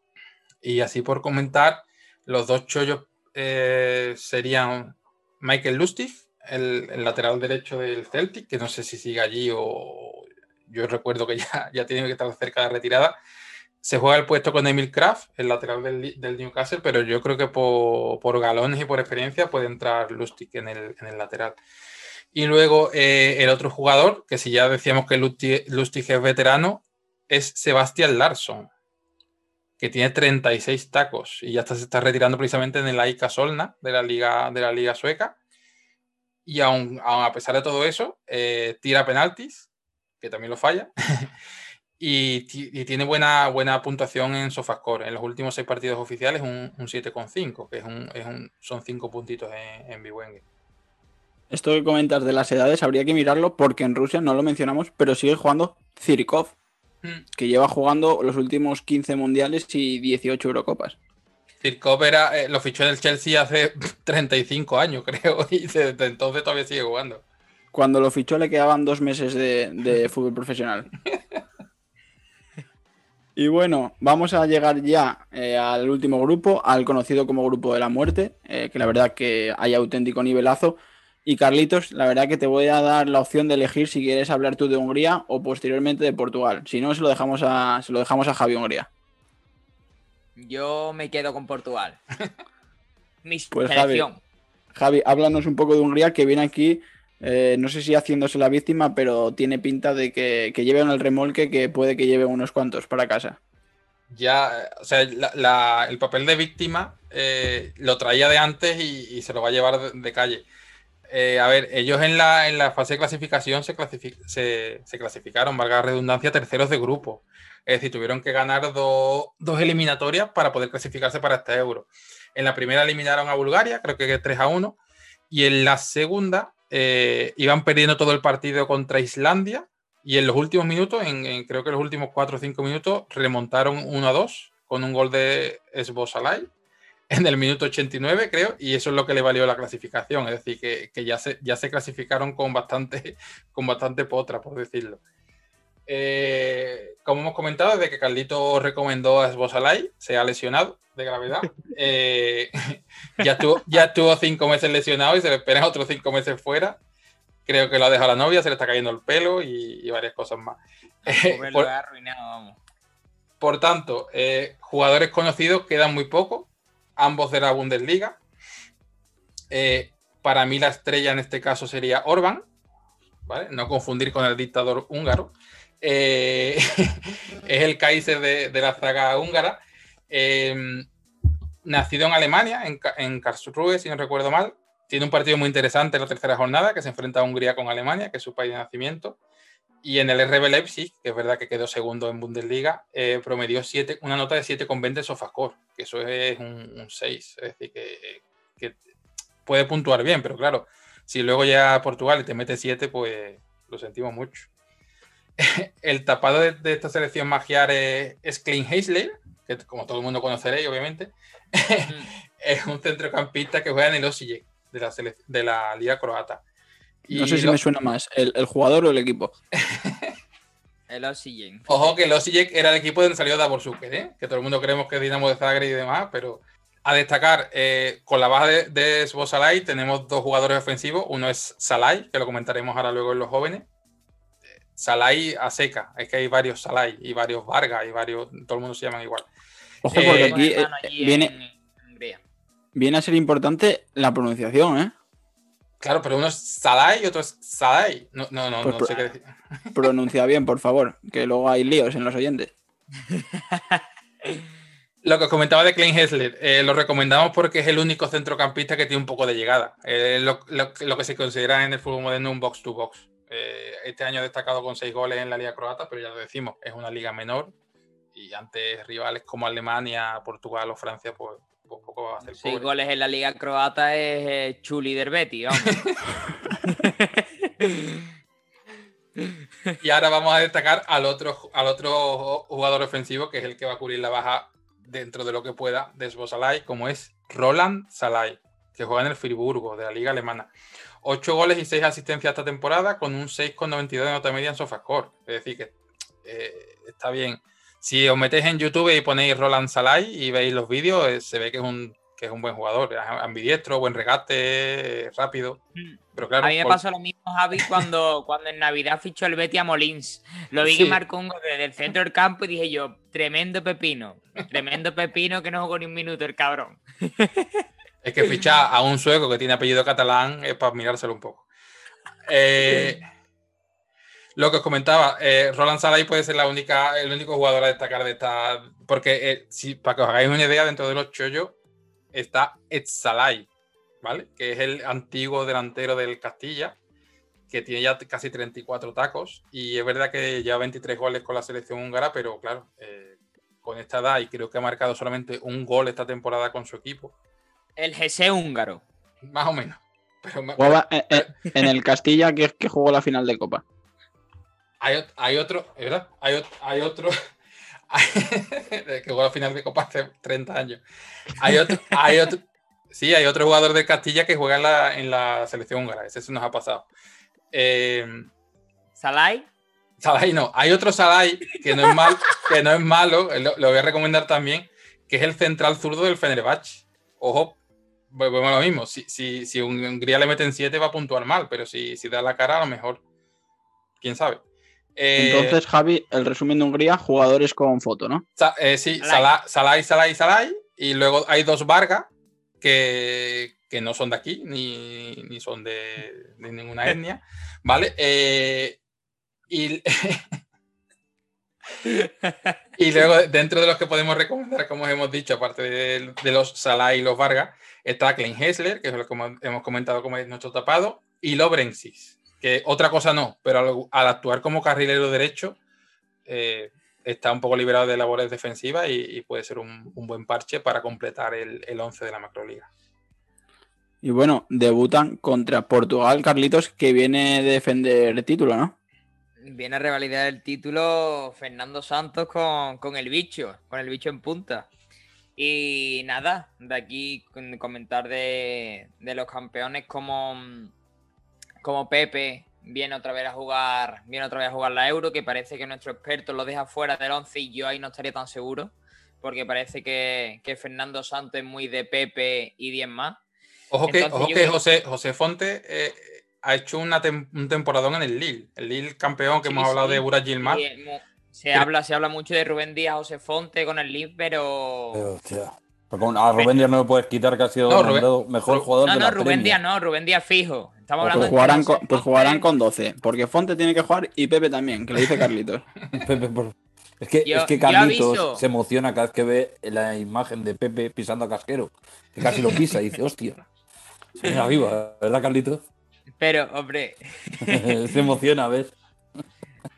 y así por comentar los dos chollos eh, serían Michael Lustig el, lateral derecho del Celtic, que no sé si sigue allí o yo recuerdo que ya, ya tiene que estar cerca de retirada. Se juega el puesto con Emil Kraft, el lateral del, Newcastle, pero yo creo que por, galones y por experiencia puede entrar Lustig en el, lateral. Y luego eh, el otro jugador, que si ya decíamos que Lustig, es veterano, es Sebastián Larsson, que tiene 36 tacos y ya está, se está retirando precisamente en el AIK Solna de la liga, de la liga sueca y aún, a pesar de todo eso, eh, tira penaltis, que también lo falla, y, tiene buena, buena puntuación en Sofascore. En los últimos seis partidos oficiales, un, un 7,5, que es un, es un, son cinco puntitos en, en. Esto que comentas de las edades habría que mirarlo porque en Rusia no lo mencionamos, pero sigue jugando Zirikov, hmm. que lleva jugando los últimos 15 mundiales y 18 Eurocopas. Kirchhoff era, eh, lo fichó en el Chelsea hace 35 años, creo, y desde entonces todavía sigue jugando. Cuando lo fichó le quedaban dos meses de, fútbol profesional. Y bueno, vamos a llegar ya eh, al último grupo, al conocido como Grupo de la Muerte, eh, que la verdad que hay auténtico nivelazo. Y Carlitos, la verdad que te voy a dar la opción de elegir si quieres hablar tú de Hungría o posteriormente de Portugal. Si no, se lo dejamos a, se lo dejamos a Javi Hungría. Yo me quedo con Portugal. Mi pues Javi, Javi, háblanos un poco de Hungría, que viene aquí Eh, no sé si haciéndose la víctima, pero tiene pinta de que, que lleve en el remolque que puede que lleve unos cuantos para casa. Ya, o sea, la- la- el papel de víctima eh, lo traía de antes y, y se lo va a llevar de, de calle. Eh, a ver, ellos en la, en la fase de clasificación se, clasifi- se, se clasificaron, valga la redundancia, terceros de grupo. Es decir, tuvieron que ganar do- dos eliminatorias para poder clasificarse para este euro. En la primera eliminaron a Bulgaria, creo que 3 a 1. Y en la segunda eh, iban perdiendo todo el partido contra Islandia. Y en los últimos minutos, en, creo que los últimos 4 o 5 minutos, remontaron 1 a 2 con un gol de Esbosalai en el minuto 89, creo, y eso es lo que le valió la clasificación. Es decir, que, que ya, se, ya se clasificaron con bastante, con bastante potra, por decirlo. Eh, como hemos comentado, desde que Carlito recomendó a Esbosalai, se ha lesionado de gravedad. Eh, ya, estuvo, ya estuvo cinco meses lesionado y se le esperan otros cinco meses fuera. Creo que lo ha dejado la novia, se le está cayendo el pelo y, y varias cosas más. Eh, por, arruinado, vamos. por tanto, jugadores conocidos quedan muy pocos, ambos de la Bundesliga. Eh, para mí la estrella en este caso sería Orban, ¿vale? No confundir con el dictador húngaro. Eh, es el Kaiser de, de la zaga húngara. Eh, nacido en Alemania, en, en Karlsruhe, si no recuerdo mal. Tiene un partido muy interesante en la tercera jornada, que se enfrenta a Hungría con Alemania, que es su país de nacimiento. Y en el RB Leipzig, que es verdad que quedó segundo en Bundesliga, eh, promedió siete, una nota de 7,20 Sofascore, que eso es un, un 6. Es decir, que, que puede puntuar bien, pero claro, si luego llega a Portugal y te mete 7, pues lo sentimos mucho. el tapado de, de esta selección magiar es, es Heisler, que como todo el mundo conoceréis, obviamente. es un centrocampista que juega en el Osijek de la, de la Liga Croata. Y No sé si lo- me suena más, el, el jugador o el equipo. El Osijek. Ojo que el Osijek era el equipo de donde salió Davor ¿eh? que todo el mundo creemos que es Dinamo de Zagreb y demás, pero a destacar, eh, con la baja de, de Szoboszlai tenemos dos jugadores ofensivos, uno es Salai, que lo comentaremos ahora luego en los jóvenes, Eh, Salai a seca, es que hay varios Salai y varios Vargas y varios, todo el mundo se llaman igual. Ojo, Eh, porque Tengo aquí eh, viene, viene a ser importante la pronunciación, ¿eh? Claro, pero uno es Salai y otro es Salai. No, no, no, Pues no sé qué decir. Pronuncia bien, por favor, que luego hay líos en los oyentes. Lo que os comentaba de Klein Hessler, eh, lo recomendamos porque es el único centrocampista que tiene un poco de llegada. Eh, lo, lo- lo que se considera en el fútbol moderno un box to box. Eh, este año ha destacado con seis goles en la Liga Croata, pero ya lo decimos, es una liga menor y ante rivales como Alemania, Portugal o Francia, pues, pues poco va a hacer. Seis goles en la Liga Croata es eh, Chuli vamos. Y ahora vamos a destacar al otro, al otro jugador ofensivo, que es el que va a cubrir la baja dentro de lo que pueda de Szoboszlai, como es Roland Salai, que juega en el Friburgo de la liga alemana. 8 goles y 6 asistencias esta temporada con un 6,92 de nota media en Sofascore. Es decir, que eh, está bien. Si os metéis en YouTube y ponéis Roland Salai y veis los vídeos, eh, se ve que es un, que es un buen jugador. es Ambidiestro, buen regate, rápido. Pero claro, A mí me por- pasó lo mismo, Javi, cuando, cuando en Navidad fichó el Betty a Molins. Lo vi Sí. que marcó un gol desde el centro del campo y dije yo, tremendo pepino. Tremendo pepino que no jugó ni un minuto el cabrón. Es que fichar a un sueco que tiene apellido catalán es para mirárselo un poco. Eh, lo que os comentaba, eh, Roland Salai puede ser la única, el único jugador a destacar de esta. Porque, eh, si, para que os hagáis una idea, dentro de los chollos está Ed Salai, ¿vale? Que es el antiguo delantero del Castilla, que tiene ya casi 34 tacos. Y es verdad que lleva 23 goles con la selección húngara, pero claro, eh, con esta edad, y creo que ha marcado solamente un gol esta temporada con su equipo. El GC húngaro. Más o menos. Pero en el Castilla que, que jugó la final de Copa. Hay, ot- hay otro, ¿es ¿verdad? Hay, hay otro. que jugó la final de Copa hace 30 años. Hay otro, hay otro. Sí, hay otro jugador de Castilla que juega en la, en la selección húngara. Ese se nos ha pasado. Eh, Salai, Salai no. Hay otro Salai que no es, mal, que no es malo. Lo, lo voy a recomendar también. Que es el central zurdo del Fenerbahce. Ojo, volvemos a lo mismo. Si, si, si un Hungría le meten 7 va a puntuar mal. Pero si, si da la cara, a lo mejor. Quién sabe. Eh, Entonces, Javi, el resumen de Hungría, jugadores con foto, ¿no? Sa- eh, sí, Salai. Salai, Salai, Salai, Salai. Y luego hay dos Vargas que, que no son de aquí, ni, ni son de, de ninguna etnia, ¿vale? Eh, y, y luego, dentro de los que podemos recomendar, como hemos dicho, aparte de, de los Salah y los Vargas, está Klein Hessler, que es lo que hemos- hemos comentado como es nuestro tapado, y Lobrensis, que otra cosa no, pero al, al actuar como carrilero derecho, eh, está un poco liberado de labores defensivas y, y puede ser un, un buen parche para completar el, el 11 de la macroliga. Y bueno, debutan contra Portugal, Carlitos, que viene de defender título, ¿no? Viene a revalidar el título Fernando Santos con, con el bicho, con el bicho en punta. Y nada, de aquí comentar de, de los campeones como, como Pepe viene otra vez a jugar, viene otra vez a jugar la Euro, que parece que nuestro experto lo deja fuera del 11 y yo ahí no estaría tan seguro, porque parece que, que Fernando Santos es muy de Pepe y 10 más. Ojo que, Entonces, ojo que creo- José, José Fonte eh, ha hecho una tem- un temporadón en el Lille. El Lille campeón que Sí, hemos hablado sí. de Burak mu- se, Pero- habla, se habla mucho de Rubén Díaz, José Fonte con el Lille, pero... Pero, hostia, a Rubén Díaz no me puedes quitar que ha sido No, Rubén- mejor jugador No, de no, la Rubén Premier. Díaz no, Rubén Díaz fijo. Estamos Pues hablando Pues jugarán, con, pues Fonte. jugarán con 12, porque Fonte tiene que jugar y Pepe también, que lo dice Carlitos. Pepe, por- Es que, Yo- es que yo Carlitos se emociona cada vez que ve la imagen de Pepe pisando a Casquero. Que casi lo pisa y dice, hostia. Señora viva, ¿verdad, Carlitos? Pero, hombre, se emociona, ¿ves?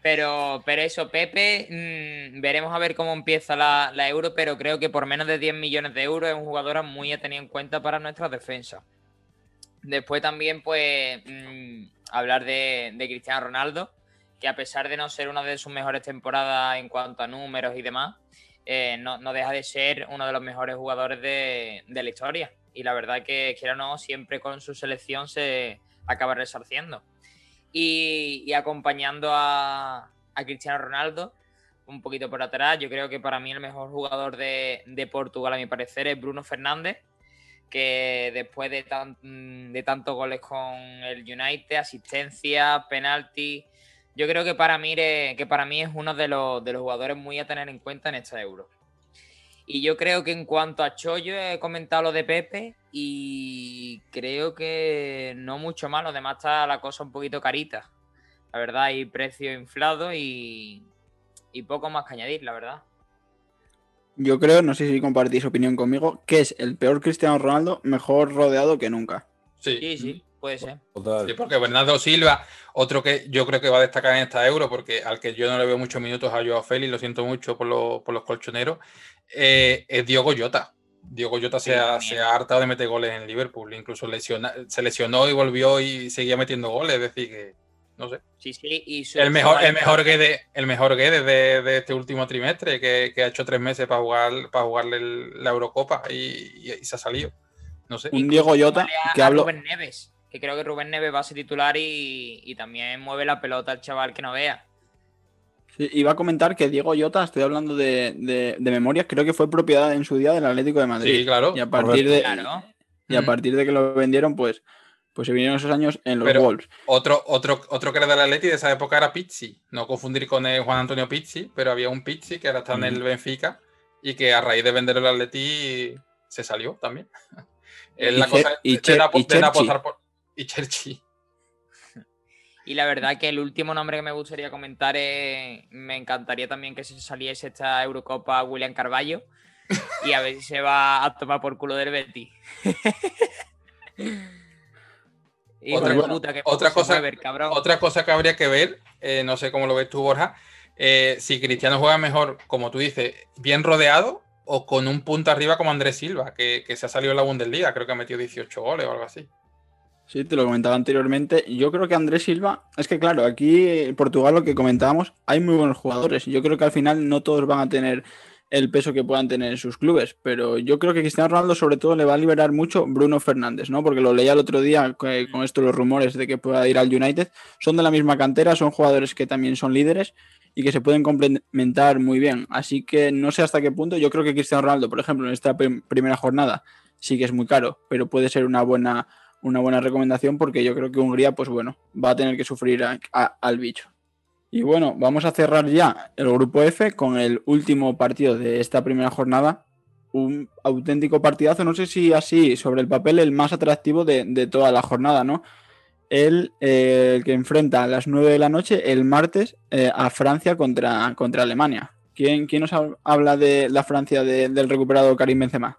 pero, pero eso, Pepe, mm, veremos a ver cómo empieza la, la Euro, pero creo que por menos de 10 millones de euros es un jugador muy a tener en cuenta para nuestra defensa. Después también, pues, mm, hablar de, Cristiano Ronaldo, que a pesar de no ser una de sus mejores temporadas en cuanto a números y demás, eh, no, no deja de ser uno de los mejores jugadores de, de la historia. Y la verdad que, quiera o no, siempre con su selección se acaba resarciendo. Y, y acompañando a, a Cristiano Ronaldo, un poquito por atrás, yo creo que para mí el mejor jugador de, de Portugal, a mi parecer, es Bruno Fernández, que después de, tan, de tantos goles con el United, asistencia, penalti, yo creo que para mí, es- uno de los, de los jugadores muy a tener en cuenta en esta Euro. Y yo creo que en cuanto a Chollo he comentado lo de Pepe y creo que no mucho más, lo demás está la cosa un poquito carita. La verdad, hay precio inflado y poco más que añadir, la verdad. Yo creo, no sé si compartís opinión conmigo, que es el peor Cristiano Ronaldo mejor rodeado que nunca. Sí. Sí, sí, puede ser. Total. Sí, porque Bernardo Silva, otro que yo creo que va a destacar en esta euro, porque al que yo no le veo muchos minutos a Joao Félix, lo siento mucho por, lo- por los colchoneros, eh, es Diogo Jota. Diogo Jota Sí, se, ha, también. se ha hartado de meter goles en Liverpool, incluso lesiona- se lesionó y volvió y seguía metiendo goles, es decir, que no sé. Sí, sí. Y su- El su mejor, el valor- mejor Guede, el mejor Guede de, de este último trimestre, que, que ha hecho tres meses para jugar, para jugarle el- la Eurocopa y, y- y se ha salido. No sé. Un Diego Jota Vale a- que a hablo. Rubén Neves, que creo que Rubén Neves va a ser titular y, y también mueve la pelota al chaval que no vea. Sí, Iba a comentar que Diego Jota, estoy hablando de, de, de memoria, creo que fue propiedad en su día del Atlético de Madrid. Sí, claro. Y a partir de, Claro. y a partir de que lo vendieron, pues, pues se vinieron esos años en los Pero- Wolves. Otro, otro, otro que era del Atleti de esa época era Pizzi. No confundir con el Juan Antonio Pizzi, pero había un Pizzi que ahora está en el Ujú. Benfica y que a raíz de vender el Atleti se salió también. Es Y la cosa y de, de apostar por. Y Cherchi. Y la verdad que el último nombre que me gustaría comentar es. Me encantaría también que se saliese esta Eurocopa William Carballo. Y a ver si se va a tomar por culo del Betty. Otra puta, que otra cosa- mueve el cabrón. Otra cosa que habría que ver, eh, no sé cómo lo ves tú, Borja, eh, si Cristiano juega mejor, como tú dices, bien rodeado o con un punto arriba como Andrés Silva, que, que se ha salido en la Bundesliga, creo que ha metido 18 goles o algo así. Sí, te lo comentaba anteriormente. Yo creo que Andrés Silva, es que claro, aquí en Portugal lo que comentábamos, hay muy buenos jugadores. Yo creo que al final no todos van a tener el peso que puedan tener en sus clubes, pero yo creo que Cristiano Ronaldo sobre todo le va a liberar mucho Bruno Fernández, ¿no? Porque lo leía el otro día que- con esto los rumores de que pueda ir al United, son de la misma cantera, son jugadores que también son líderes y que se pueden complementar muy bien. Así que no sé hasta qué punto, yo creo que Cristiano Ronaldo, por ejemplo, en esta prim- primera jornada sí que es muy caro, pero puede ser una buena una buena recomendación porque yo creo que Hungría, pues bueno, va a tener que sufrir a- al bicho. Y bueno, vamos a cerrar ya el grupo F con el último partido de esta primera jornada, un auténtico partidazo, no sé si así, sobre el papel, el más atractivo de, toda la jornada, ¿no? El, eh, que enfrenta a las 9 de la noche el martes eh, a Francia contra, contra Alemania. ¿Quién, ¿Quién, nos habla de la Francia del recuperado Karim Benzema?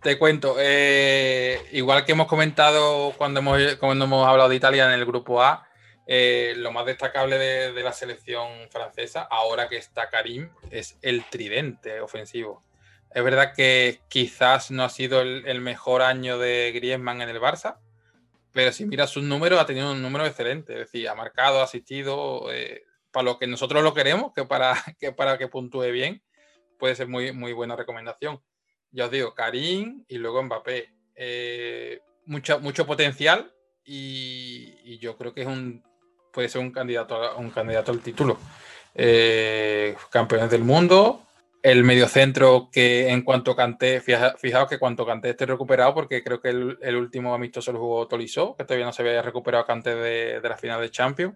Te cuento, eh, igual que hemos comentado cuando hemos, cuando hemos hablado de Italia en el grupo A, lo más destacable de, de, la selección francesa, ahora que está Karim, es el tridente ofensivo. Es verdad que quizás no ha sido el, mejor año de Griezmann en el Barça, pero si miras sus números, ha tenido un número excelente. Es decir, ha marcado, ha asistido, eh, para lo que nosotros lo queremos, que para que, para que puntúe bien, puede ser muy, muy buena recomendación. Ya os digo, Karim y luego Mbappé. Eh, mucho, mucho potencial y, yo creo que es un, puede ser un candidato, un candidato al título. Eh, campeones del mundo, el mediocentro que en cuanto canté, fijaos que cuanto canté esté recuperado, porque creo que el, último amistoso lo jugó Tolisso, que todavía no se había recuperado Canté de, de la final de Champions.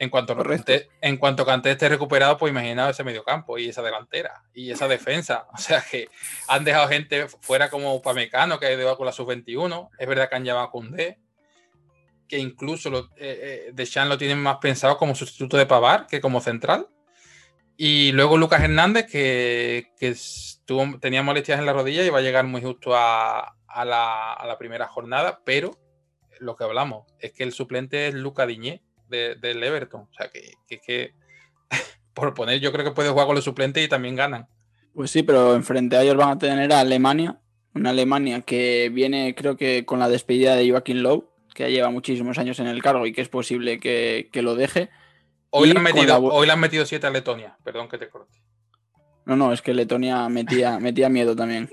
En cuanto, canté, en cuanto Canté esté recuperado, pues imaginaos ese mediocampo y esa delantera y esa defensa. O sea que han dejado gente fuera como Pamecano, que de con la sub-21. Es verdad que han llamado a Koundé, que incluso lo, eh, eh, Deschamps lo tienen más pensado como sustituto de Pavar que como central. Y luego Lucas Hernández, que, tenía molestias en la rodilla y va a llegar muy justo a, la, primera jornada, pero lo que hablamos es que el suplente es Luca Diñé del Everton. O sea, que, que, por poner, yo creo que puede jugar con los suplentes y también ganan. Pues sí, pero enfrente a ellos van a tener a Alemania, una Alemania que viene, creo que con la despedida de Joaquín Lowe, que lleva muchísimos años en el cargo y que es posible que, que lo deje. Hoy le, han metido, siete a Letonia, perdón que te corte. No, no, es que Letonia metía, metía miedo también.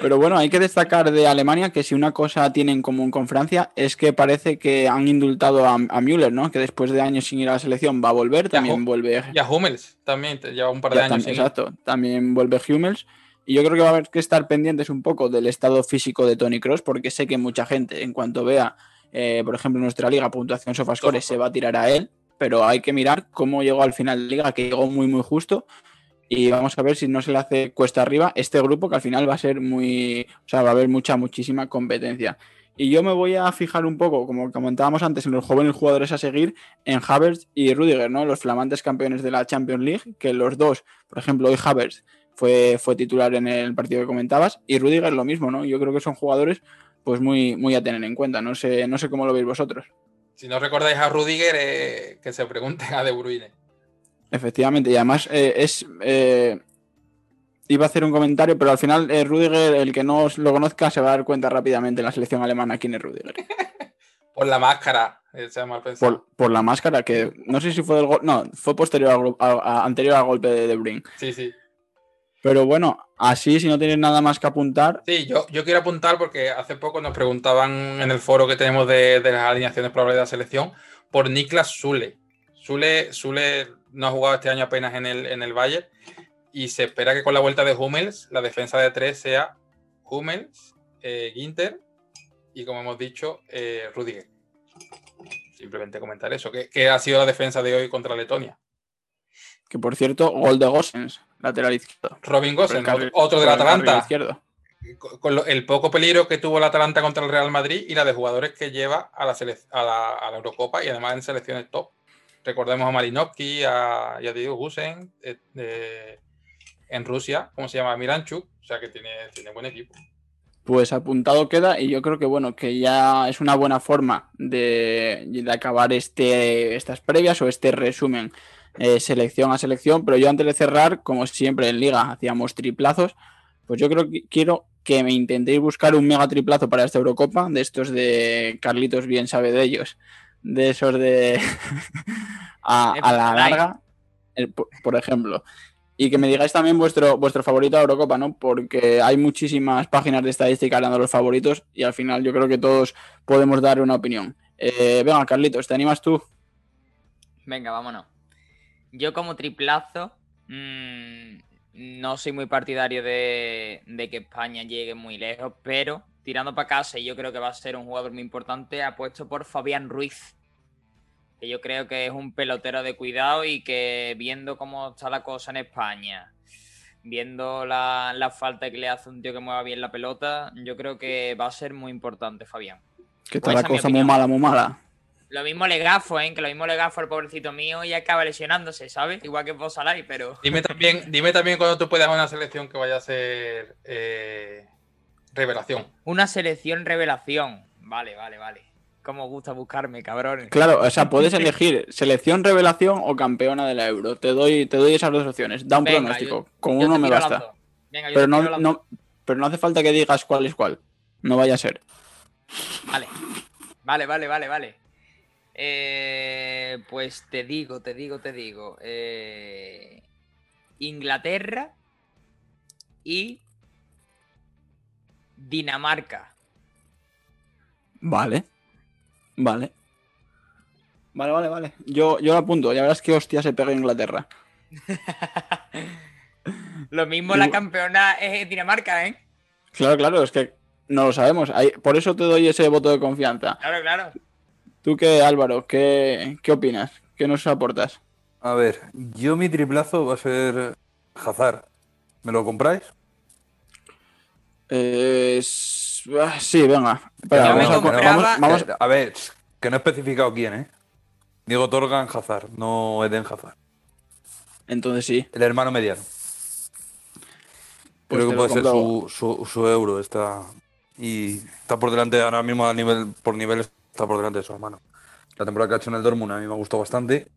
Pero bueno, hay que destacar de Alemania que si una cosa tiene en común con Francia es que parece que han indultado a, Müller, ¿no? Que después de años sin ir a la selección va a volver, también vuelve. Y a Hummels también, lleva un par de años. exacto, también vuelve Hummels. Y yo creo que va a haber que estar pendientes un poco del estado físico de Tony Cross, porque sé que mucha gente, en cuanto vea eh, por ejemplo, nuestra liga, puntuación Sofascore, se va a tirar a él, pero hay que mirar cómo llegó al final de liga, que llegó muy, muy justo. Y vamos a ver si no se le hace cuesta arriba este grupo, que al final va a ser muy. O sea, va a haber mucha, muchísima competencia. Y yo me voy a fijar un poco, como comentábamos antes, en los jóvenes jugadores a seguir, en Havertz y Rudiger, ¿no? Los flamantes campeones de la Champions League, que los dos, por ejemplo, hoy Havertz fue, fue titular en el partido que comentabas, y Rudiger lo mismo, ¿no? Yo creo que son jugadores pues muy, muy a tener en cuenta. No sé, no sé cómo lo veis vosotros. Si no recordáis a Rudiger, eh, que se pregunten a De Bruyne. Efectivamente, y además eh, es. Eh, iba a hacer un comentario, pero al final Rudiger, el que no lo conozca, se va a dar cuenta rápidamente en la selección alemana quién es Rudiger. por la máscara, se mal pensado. Por, la máscara, que no sé si fue del No, fue posterior anterior al golpe de De Bruyne. Sí, sí. Pero bueno, así, si no tienes nada más que apuntar. Sí, yo, yo quiero apuntar porque hace poco nos preguntaban en el foro que tenemos de, las alineaciones probables de la selección por Niklas Zule. Zule, no ha jugado este año apenas en el, en el Bayern y se espera que con la vuelta de Hummels la defensa de tres sea Hummels, eh, Ginter y como hemos dicho, eh, Rudiger. Simplemente comentar eso, que, ha sido la defensa de hoy contra Letonia. Que por cierto, gol de Gossens lateral izquierdo. Robin Gosens, otro del Atalanta. Con el poco peligro que tuvo el Atalanta contra el Real Madrid y la de jugadores que lleva a la, a la, Eurocopa y además en selecciones top. Recordemos a Marinovski, a, y a Diego Gusen eh, en Rusia, ¿cómo se llama? Miranchuk, o sea que tiene, tiene buen equipo. Pues apuntado queda y yo creo que bueno, que ya es una buena forma de, de acabar este, estas previas o este resumen eh, selección a selección, pero yo antes de cerrar, como siempre en liga hacíamos triplazos, pues yo creo que quiero que me intentéis buscar un mega triplazo para esta Eurocopa, de estos de Carlitos bien sabe de ellos, de esos de a, la larga, por ejemplo. Y que me digáis también vuestro, vuestro favorito de Eurocopa, ¿no? Porque hay muchísimas páginas de estadística dando los favoritos y al final yo creo que todos podemos dar una opinión. Eh, venga, Carlitos, ¿te animas tú? Venga, vámonos. Yo como triplazo mm, no soy muy partidario de, que España llegue muy lejos, pero tirando para casa, y yo creo que va a ser un jugador muy importante, apuesto por Fabián Ruiz, que yo creo que es un pelotero de cuidado y que viendo cómo está la cosa en España, viendo la, la falta que le hace un tío que mueva bien la pelota, yo creo que va a ser muy importante, Fabián. Que está Pues la cosa muy mala, muy mala. Lo mismo le gafo, ¿eh? Que lo mismo le gafo al pobrecito mío y acaba lesionándose, ¿sabes? Igual que vos Salai, pero. Dime también, dime también cuando tú puedas una selección que vaya a ser eh, revelación. Una selección revelación. Vale, vale, vale. Cómo gusta buscarme, cabrones. Claro, o sea, puedes elegir selección, revelación o campeona de la Euro. Te doy, te doy esas dos opciones. Da un Venga, pronóstico. yo- Con Yo uno me basta. Venga, yo Pero no, no, pero no hace falta que digas cuál es cuál. No vaya a ser. Vale. Vale, vale, vale, vale. Eh, pues te digo, te digo, te digo. eh, Inglaterra y Dinamarca. Vale. Vale. Vale, vale, vale. Yo, yo lo apunto. Ya verás qué hostia se pega Inglaterra. Lo mismo la campeona es Dinamarca, ¿eh? Claro, claro, es que no lo sabemos. Ahí- por eso te doy ese voto de confianza. Claro, claro. ¿Tú qué, Álvaro? ¿Qué, qué opinas? ¿Qué nos aportas? A ver, yo mi triplazo va a ser Hazard. ¿Me lo compráis? Eh, ah, sí, venga. Espera, Yo me vamos, a, compraba- vamos- vamos- Eh, A ver, que no he especificado quién, ¿eh? Diego Torgan Hazard, no Eden Hazard. Entonces sí. El hermano mediano. Pues Creo te que lo puede ser compro. su, su, su euro. Está, y está por delante, ahora mismo a nivel, por nivel está por delante de su hermano. La temporada que ha hecho en el Dortmund a mí me gustó bastante.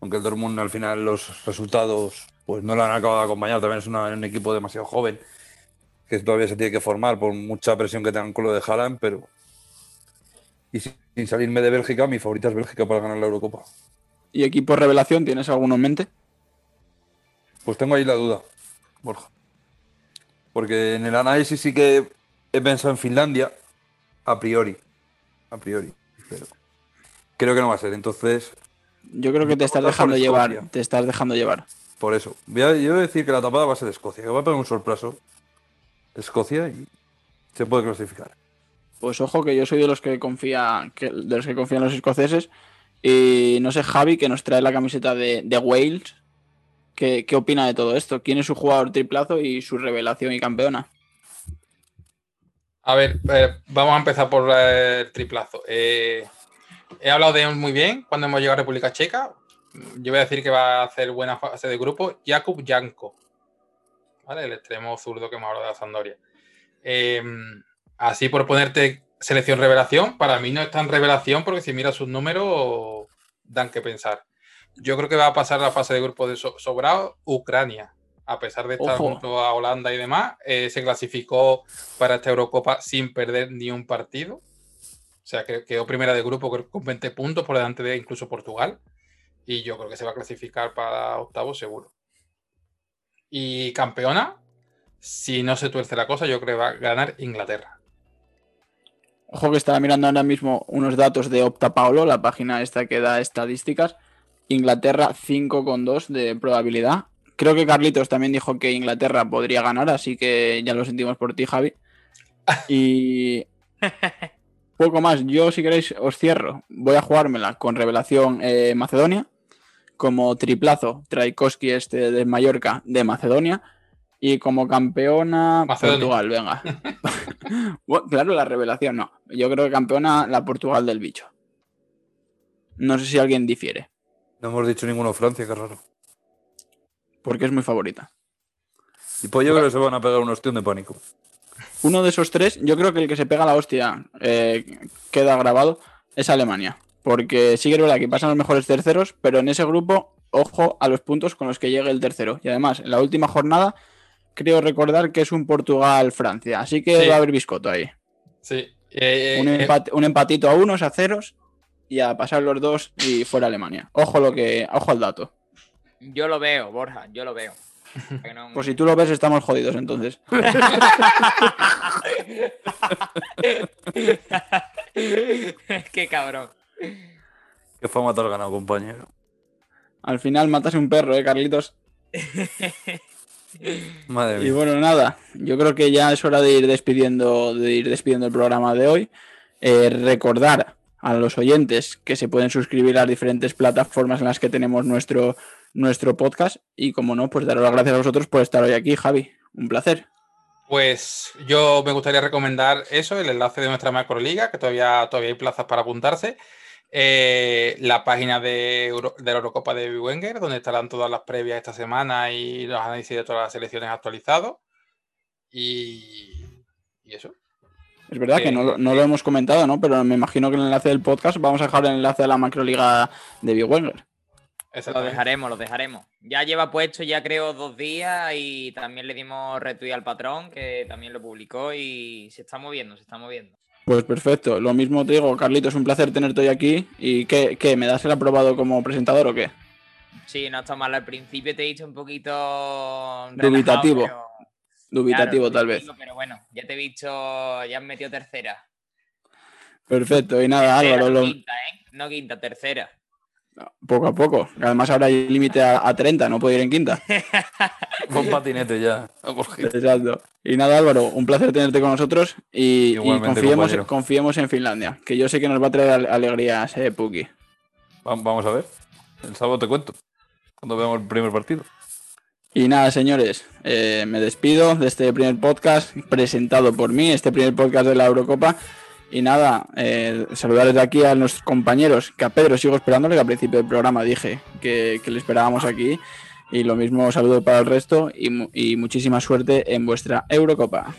Aunque el Dortmund al final los resultados pues no lo han acabado de acompañar. También es una- un equipo demasiado joven. Que todavía se tiene que formar por mucha presión que tengan con lo de Haaland. Pero... Y sin, sin salirme de Bélgica, mi favorita es Bélgica para ganar la Eurocopa. ¿Y equipo revelación? ¿Tienes alguno en mente? Pues tengo ahí la duda, Borja. Porque en el análisis sí que he pensado en Finlandia, a priori. A priori. Pero creo que no va a ser. Entonces, Yo creo que te estás dejando llevar. Te estás dejando llevar. por eso. Voy a, yo voy a decir que la tapada va a ser Escocia. Que va a pegar un sorpreso. Escocia y se puede clasificar. Pues ojo que yo soy de los que confía, que, de los que confían en los escoceses. Y no sé, Javi, que nos trae la camiseta de, de Wales. ¿Qué, ¿Qué opina de todo esto? ¿Quién es su jugador triplazo y su revelación y campeona? A ver, eh, vamos a empezar por eh, el triplazo. Eh, he hablado de él muy bien cuando hemos llegado a República Checa. Yo voy a decir que va a hacer buena fase de grupo. Jakub Janko. El extremo zurdo que hemos hablado de la Sampdoria. Eh, así por ponerte selección revelación, para mí no es tan revelación porque si miras sus números dan que pensar. Yo creo que va a pasar la fase de grupo de so- sobrado Ucrania. A pesar de estar Ojo. junto a Holanda y demás, eh, se clasificó para esta Eurocopa sin perder ni un partido. O sea, que quedó primera de grupo con 20 puntos por delante de incluso Portugal. Y yo creo que se va a clasificar para octavo seguro. Y campeona, si no se tuerce la cosa, yo creo que va a ganar Inglaterra. Ojo que estaba mirando ahora mismo unos datos de Opta Paolo, la página esta que da estadísticas. Inglaterra 5,2 de probabilidad. Creo que Carlitos también dijo que Inglaterra podría ganar, así que ya lo sentimos por ti, Javi. Y poco más. Yo, si queréis, os cierro. Voy a jugármela con revelación eh, Macedonia. Como triplazo, Traikowski este de Mallorca de Macedonia. Y como campeona, Macedonia. Portugal, venga. Bueno, claro, la revelación no. Yo creo que campeona la Portugal del bicho. No sé si alguien difiere, No hemos dicho ninguno Francia, qué raro. Porque es muy favorita. Y pues yo creo que se van a pegar un ostión de pánico. Uno de esos tres, yo creo que el que se pega la hostia eh, queda grabado, es Alemania. Porque sí que es verdad que pasan los mejores terceros, pero en ese grupo, ojo a los puntos con los que llegue el tercero. Y además, en la última jornada, creo recordar que es un Portugal-Francia. Así que Sí. va a haber biscoto ahí. Sí. eh, Un, eh, un empatito a unos, a ceros, y a pasar los dos y fuera Alemania. Ojo lo que, ojo al dato. Yo lo veo, Borja, yo lo veo. No- Pues si tú lo ves, estamos jodidos entonces. Qué cabrón. Qué fama te has ganado, compañero. Al final matas un perro, ¿eh, Carlitos? Madre Y mía. bueno, nada, yo creo que ya es hora de ir despidiendo, de ir despidiendo el programa de hoy. Eh, recordar a los oyentes que se pueden suscribir a las diferentes plataformas en las que tenemos nuestro, nuestro podcast. Y como no, pues daros las gracias a vosotros por estar hoy aquí, Javi. Un placer. Pues yo me gustaría recomendar eso, el enlace de nuestra macroliga, que todavía, todavía hay plazas para apuntarse. Eh, la página de, de, la Eurocopa de Wenger, donde estarán todas las previas esta semana y los análisis de todas las selecciones actualizados. Y, y eso. Es verdad que no, no, lo hemos comentado, ¿no? Pero me imagino que en el enlace del podcast vamos a dejar el enlace de la macroliga de Wenger. Lo dejaremos, lo dejaremos. Ya lleva puesto, ya creo, dos días y también le dimos retweet al patrón, que también lo publicó y se está moviendo, se está moviendo. Pues perfecto. Lo mismo te digo, Carlito, es un placer tenerte hoy aquí. ¿Y qué, qué me das el aprobado como presentador o qué? Sí, no está mal. Al principio te he dicho un poquito... Dubitativo. Pero... Dubitativo, tal vez. Pero bueno, ya te he visto, ya has metido tercera. Perfecto, y nada, tercera, Álvaro. No, lo... quinta, ¿eh? no quinta, tercera. Poco a poco. Además ahora hay límite a, a, 30, no puedo ir en quinta. Con patinete ya. Exacto. Y nada, Álvaro, un placer tenerte con nosotros y, y confiemos, confiemos, en Finlandia, que yo sé que nos va a traer alegrías, eh, Puki. Vamos a ver. El sábado te cuento, cuando veamos el primer partido. Y nada, señores, eh, me despido de este primer podcast presentado por mí, este primer podcast de la Eurocopa. Y nada, eh, saludar desde aquí a nuestros compañeros, que a Pedro sigo esperándole, que al principio del programa dije que, le esperábamos aquí. Y lo mismo saludo para el resto y, y muchísima suerte en vuestra Eurocopa.